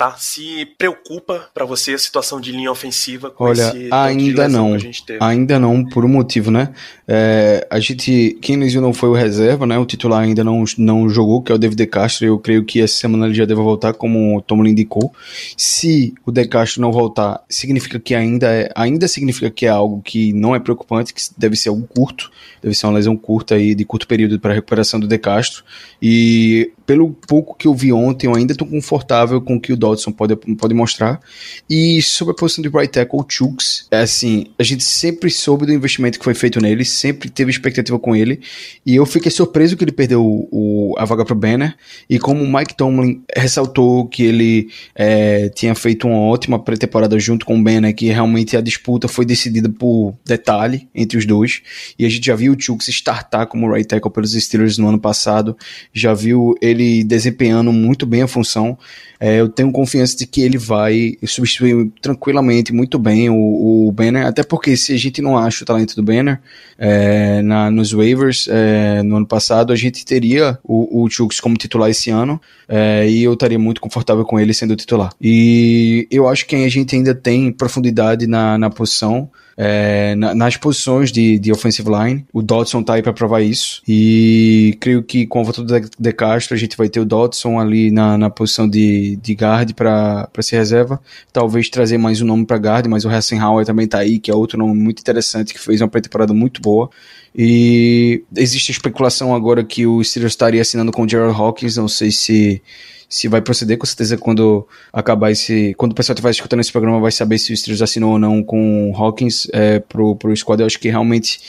tá? Se preocupa para você a situação de linha ofensiva com Olha, esse ainda não, ainda não por um motivo, né? É, a gente, quem lesionou foi o reserva, né? O titular ainda não, não jogou, que é o David De Castro. Eu creio que essa semana ele já deve voltar, como o Tomlin indicou. Se o De Castro não voltar, significa que ainda é, ainda significa que é algo que não é preocupante, que deve ser algo curto, deve ser uma lesão curta aí de curto período para recuperação do De Castro. E pelo pouco que eu vi ontem, eu ainda estou confortável com o que o Dodson pode, pode mostrar. E sobre a posição de right tackle, o Chuks, é assim, a gente sempre soube do investimento que foi feito nele, sempre teve expectativa com ele, e eu fiquei surpreso que ele perdeu o, a vaga para o Banner, e como o Mike Tomlin ressaltou que ele é, tinha feito uma ótima pré-temporada junto com o Banner, que realmente a disputa foi decidida por detalhe entre os dois, e a gente já viu o Chuks startar como right tackle pelos Steelers no ano passado, já viu ele ele desempenhando muito bem a função. É, eu tenho confiança de que ele vai substituir tranquilamente, muito bem o, o Banner, até porque se a gente não acha o talento do Banner é, na, nos waivers é, no ano passado, a gente teria o, o como titular esse ano é, e eu estaria muito confortável com ele sendo titular. E eu acho que a gente ainda tem profundidade na, na posição é, na, nas posições de, de offensive line. O Dodson tá aí para provar isso. E creio que com a volta do De Castro, a gente vai ter o Dodson ali na, na posição de, de guard para ser reserva. Talvez trazer mais um nome para guard, mas o Hassenhauer também tá aí, que é outro nome muito interessante, que fez uma pré-temporada muito boa. E existe especulação agora que o Steelers estaria assinando com o Gerald Hawkins, não sei se se vai proceder, com certeza quando acabar esse. Quando o pessoal estiver escutando esse programa vai saber se o Steelers assinou ou não com o Hawkins é, pro, pro squad. Eu acho que realmente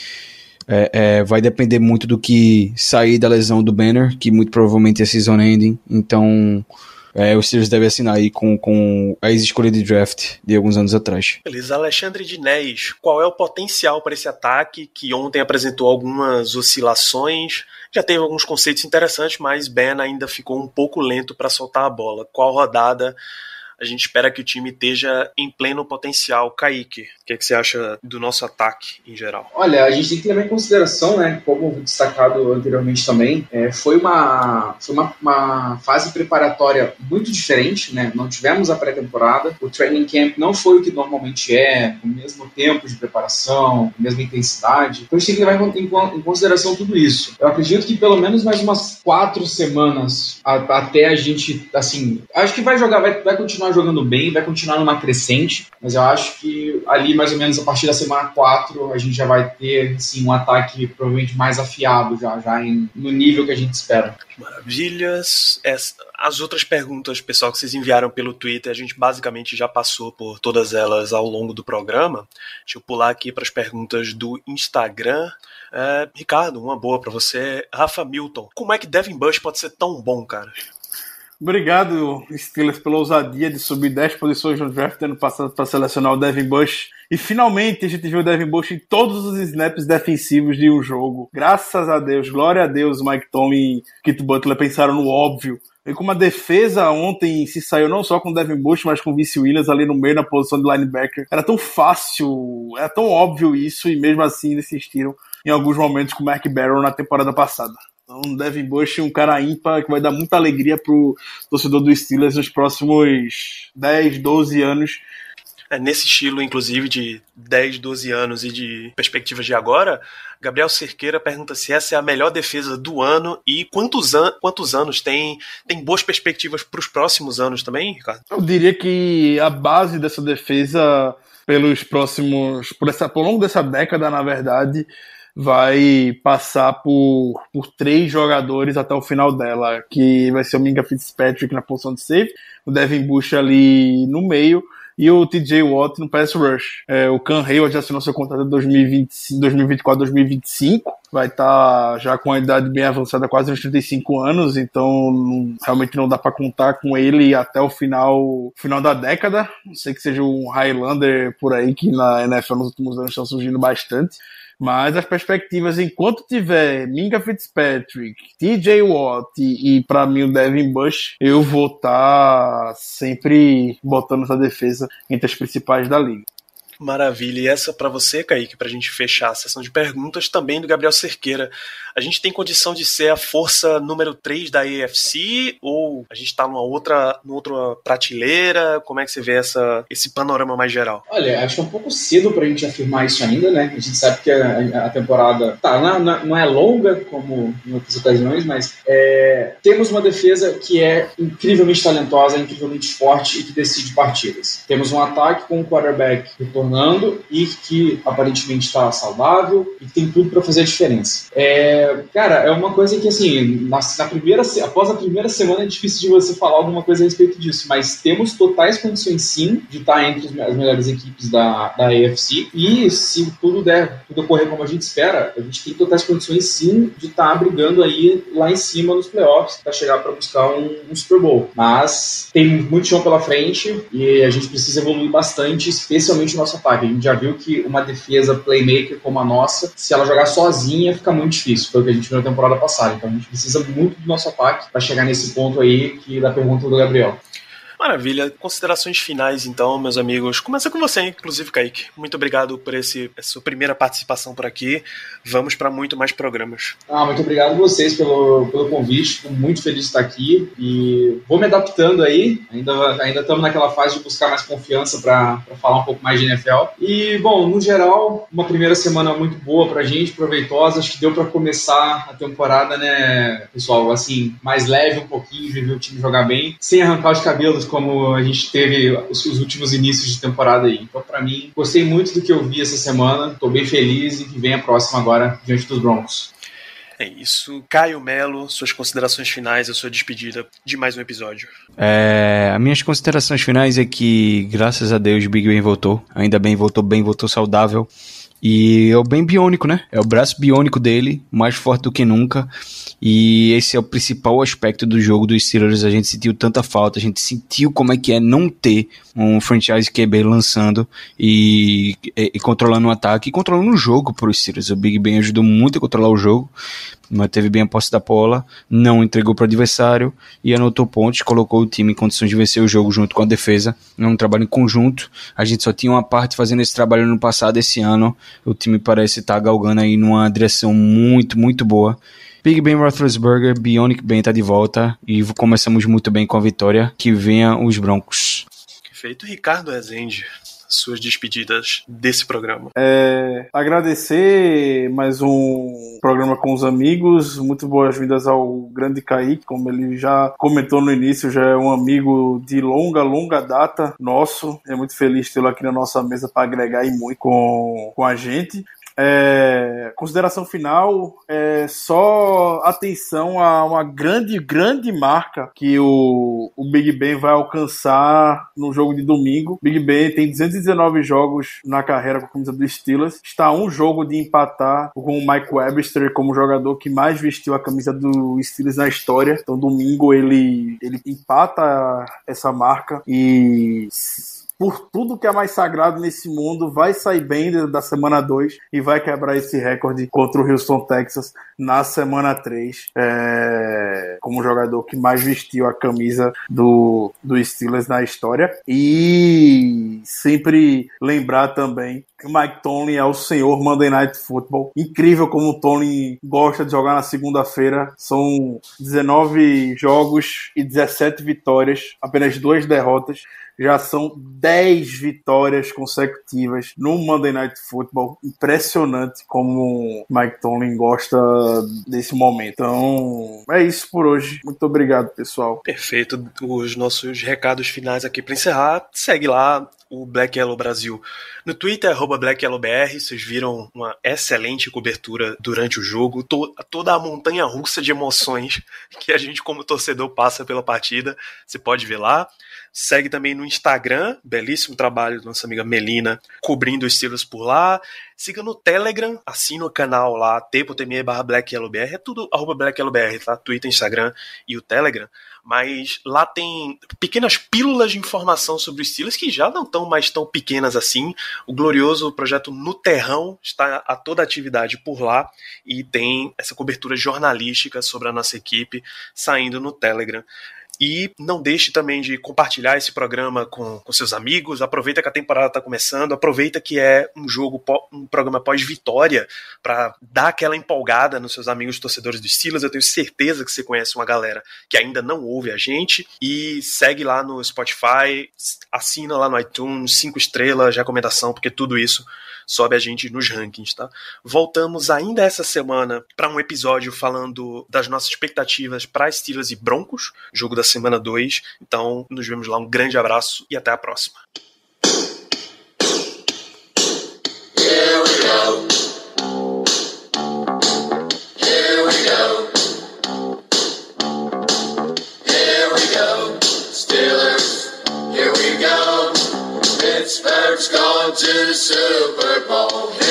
é, é, vai depender muito do que sair da lesão do Banner, que muito provavelmente é season ending. Então. É, o Steelers deve assinar aí com, com a ex-escolha de draft de alguns anos atrás. Beleza, Alexandre Dinés, qual é o potencial para esse ataque que ontem apresentou algumas oscilações? Já teve alguns conceitos interessantes, mas Ben ainda ficou um pouco lento para soltar a bola. Qual rodada a gente espera que o time esteja em pleno potencial. Kaique, o que, é que, você acha do nosso ataque em geral? Olha, a gente tem que levar em consideração, né, como destacado anteriormente também, é, foi, uma, foi uma, uma, fase preparatória muito diferente, né? Não tivemos a pré-temporada, o training camp não foi o que normalmente é, o mesmo tempo de preparação, a mesma intensidade. Então a gente tem que levar em, consideração tudo isso. Eu acredito que pelo menos mais umas quatro semanas até a gente, assim, acho que vai jogar, vai, vai continuar jogando bem, vai continuar numa crescente, mas eu acho que ali mais ou menos a partir da semana 4 a gente já vai ter sim, um ataque provavelmente mais afiado já, já em, no nível que a gente espera. Maravilhas. As outras perguntas, pessoal, que vocês enviaram pelo Twitter, a gente basicamente já passou por todas elas ao longo do programa. Deixa eu pular aqui para as perguntas do Instagram. É, Ricardo, uma boa para você. Rafa Milton, como é que Devin Bush pode ser tão bom, cara? Obrigado, Steelers, pela ousadia de subir 10 posições no draft ano passado para selecionar o Devin Bush. E finalmente a gente viu o Devin Bush em todos os snaps defensivos de um jogo. Graças a Deus, glória a Deus, Mike Tomlin e Kit Butler pensaram no óbvio. E como a defesa ontem se saiu não só com o Devin Bush, mas com o Vince Williams ali no meio na posição de linebacker. Era tão fácil, era tão óbvio isso, e mesmo assim insistiram em alguns momentos com o Mark Barrow na temporada passada. Então, Devin Bush, um cara ímpar que vai dar muita alegria pro torcedor do Steelers nos próximos 10, 12 anos. É, nesse estilo, inclusive, de 10, 12 anos e de perspectivas de agora, Gabriel Cerqueira pergunta se essa é a melhor defesa do ano e quantos, an quantos anos tem, tem boas perspectivas para os próximos anos também, Ricardo? Eu diria que a base dessa defesa, pelos próximos. por, essa, por longo dessa década, na verdade, vai passar por, por três jogadores até o final dela, que vai ser o Minga Fitzpatrick na posição de safe, o Devin Bush ali no meio e o TJ Watt no pass rush. É, o Can Hayward já assinou seu contrato em 2024-2025, vai estar tá já com a idade bem avançada, quase uns 35 anos, então não, realmente não dá para contar com ele até o final, final da década. Não sei que seja um Highlander por aí, que na NFL nos últimos anos estão surgindo bastante. Mas as perspectivas, enquanto tiver Minka Fitzpatrick, TJ Watt e, e para mim o Devin Bush, eu vou estar tá sempre botando essa defesa entre as principais da liga. Maravilha. E essa para você, Kaique, para a gente fechar a sessão de perguntas, também do Gabriel Cerqueira. A gente tem condição de ser a força número 3 da AFC ou a gente está numa outra, numa outra prateleira? Como é que você vê essa, esse panorama mais geral? Olha, acho é um pouco cedo para a gente afirmar isso ainda, né? A gente sabe que a, a temporada tá, não, não, é longa como em outras ocasiões, mas é, temos uma defesa que é incrivelmente talentosa, incrivelmente forte e que decide partidas. Temos um ataque com um quarterback retornando e que aparentemente está saudável e que tem tudo para fazer a diferença. É, cara, é uma coisa que assim, na, na, primeira, após a primeira semana é difícil de você falar alguma coisa a respeito disso, mas temos totais condições sim de estar entre as melhores equipes da, da AFC e se tudo der, tudo ocorrer como a gente espera, a gente tem totais condições sim de estar brigando aí lá em cima nos playoffs para chegar para buscar um, um Super Bowl. Mas tem muito chão pela frente e a gente precisa evoluir bastante, especialmente no nosso ataque. A gente já viu que uma defesa playmaker como a nossa, se ela jogar sozinha, fica muito difícil. Foi o que a gente viu na temporada passada. Então a gente precisa muito do nosso ataque para chegar nesse ponto aí que da pergunta do Gabriel. Maravilha. Considerações finais, então, meus amigos. Começa com você, inclusive, Kaique. Muito obrigado por esse, essa sua primeira participação por aqui. Vamos para muito mais programas. Ah, muito obrigado a vocês pelo, pelo convite. Fico muito feliz de estar aqui e vou me adaptando aí. Ainda, ainda estamos naquela fase de buscar mais confiança para falar um pouco mais de NFL. E, bom, no geral, uma primeira semana muito boa para a gente, proveitosa. Acho que deu para começar a temporada, né, pessoal, assim, mais leve um pouquinho, ver o time jogar bem, sem arrancar os cabelos como a gente teve os, os últimos inícios de temporada aí. Então, para mim, gostei muito do que eu vi essa semana. Estou bem feliz e que vem a próxima agora diante dos Broncos. É isso. Caio Melo, suas considerações finais, a sua despedida de mais um episódio. É, as minhas considerações finais é que, graças a Deus, Big Ben voltou. Ainda bem, voltou bem, voltou saudável. E é o bem biônico, né? É o braço biônico dele, mais forte do que nunca. E esse é o principal aspecto do jogo dos Steelers. A gente sentiu tanta falta, a gente sentiu como é que é não ter um franchise QB lançando e, e, e controlando o ataque e controlando o jogo para os Steelers. O Big Ben ajudou muito a controlar o jogo manteve bem a posse da bola, não entregou para o adversário e anotou pontos, colocou o time em condições de vencer o jogo junto com a defesa. É um trabalho em conjunto. A gente só tinha uma parte fazendo esse trabalho no passado, esse ano o time parece estar tá galgando aí numa direção muito, muito boa. Big Ben Roethlisberger, Bionic Ben tá de volta e começamos muito bem com a vitória. Que venha os Broncos. Feito Ricardo Rezende suas despedidas desse programa. É, agradecer mais um programa com os amigos. Muito boas-vindas ao grande Kaique, como ele já comentou no início, já é um amigo de longa, longa data nosso. É muito feliz tê-lo aqui na nossa mesa para agregar e muito com, com a gente. É, consideração final, é só atenção a uma grande, grande marca que o, o Big Ben vai alcançar no jogo de domingo. Big Ben tem 219 jogos na carreira com a camisa dos Steelers. Está um jogo de empatar com o Mike Webster como jogador que mais vestiu a camisa do Steelers na história. Então, domingo ele, ele empata essa marca e por tudo que é mais sagrado nesse mundo, vai sair bem da semana 2 e vai quebrar esse recorde contra o Houston, Texas, na semana 3, é, como jogador que mais vestiu a camisa do, do Steelers na história. E sempre lembrar também que Mike Tomlin é o senhor Monday Night Football. Incrível como o Tomlin gosta de jogar na segunda-feira. São 19 jogos e 17 vitórias, apenas duas derrotas já são 10 10 vitórias consecutivas no Monday Night Football. Impressionante como Mike Tomlin gosta desse momento. Então, é isso por hoje. Muito obrigado, pessoal. Perfeito. Os nossos recados finais aqui para encerrar. Segue lá o Black Yellow Brasil no Twitter, BlackYellowBR. Vocês viram uma excelente cobertura durante o jogo. To toda a montanha russa de emoções que a gente, como torcedor, passa pela partida. Você pode ver lá. Segue também no Instagram, belíssimo trabalho da nossa amiga Melina, cobrindo os Steelers por lá. Siga no Telegram, assina o canal lá, t.me é tudo arroba BlackYellowBR, tá? Twitter, Instagram e o Telegram. Mas lá tem pequenas pílulas de informação sobre os Steelers que já não estão mais tão pequenas assim. O glorioso projeto No Terrão está a toda atividade por lá e tem essa cobertura jornalística sobre a nossa equipe saindo no Telegram. E não deixe também de compartilhar esse programa com, com seus amigos. Aproveita que a temporada está começando. Aproveita que é um jogo, um programa pós-vitória, para dar aquela empolgada nos seus amigos torcedores do Steelers. Eu tenho certeza que você conhece uma galera que ainda não ouve a gente. E segue lá no Spotify, assina lá no iTunes, cinco estrelas, recomendação, porque tudo isso sobe a gente nos rankings, tá? Voltamos ainda essa semana para um episódio falando das nossas expectativas para Steelers e Broncos, jogo da semana 2. Então, nos vemos lá. Um grande abraço e até a próxima. Dodgers Super Bowl.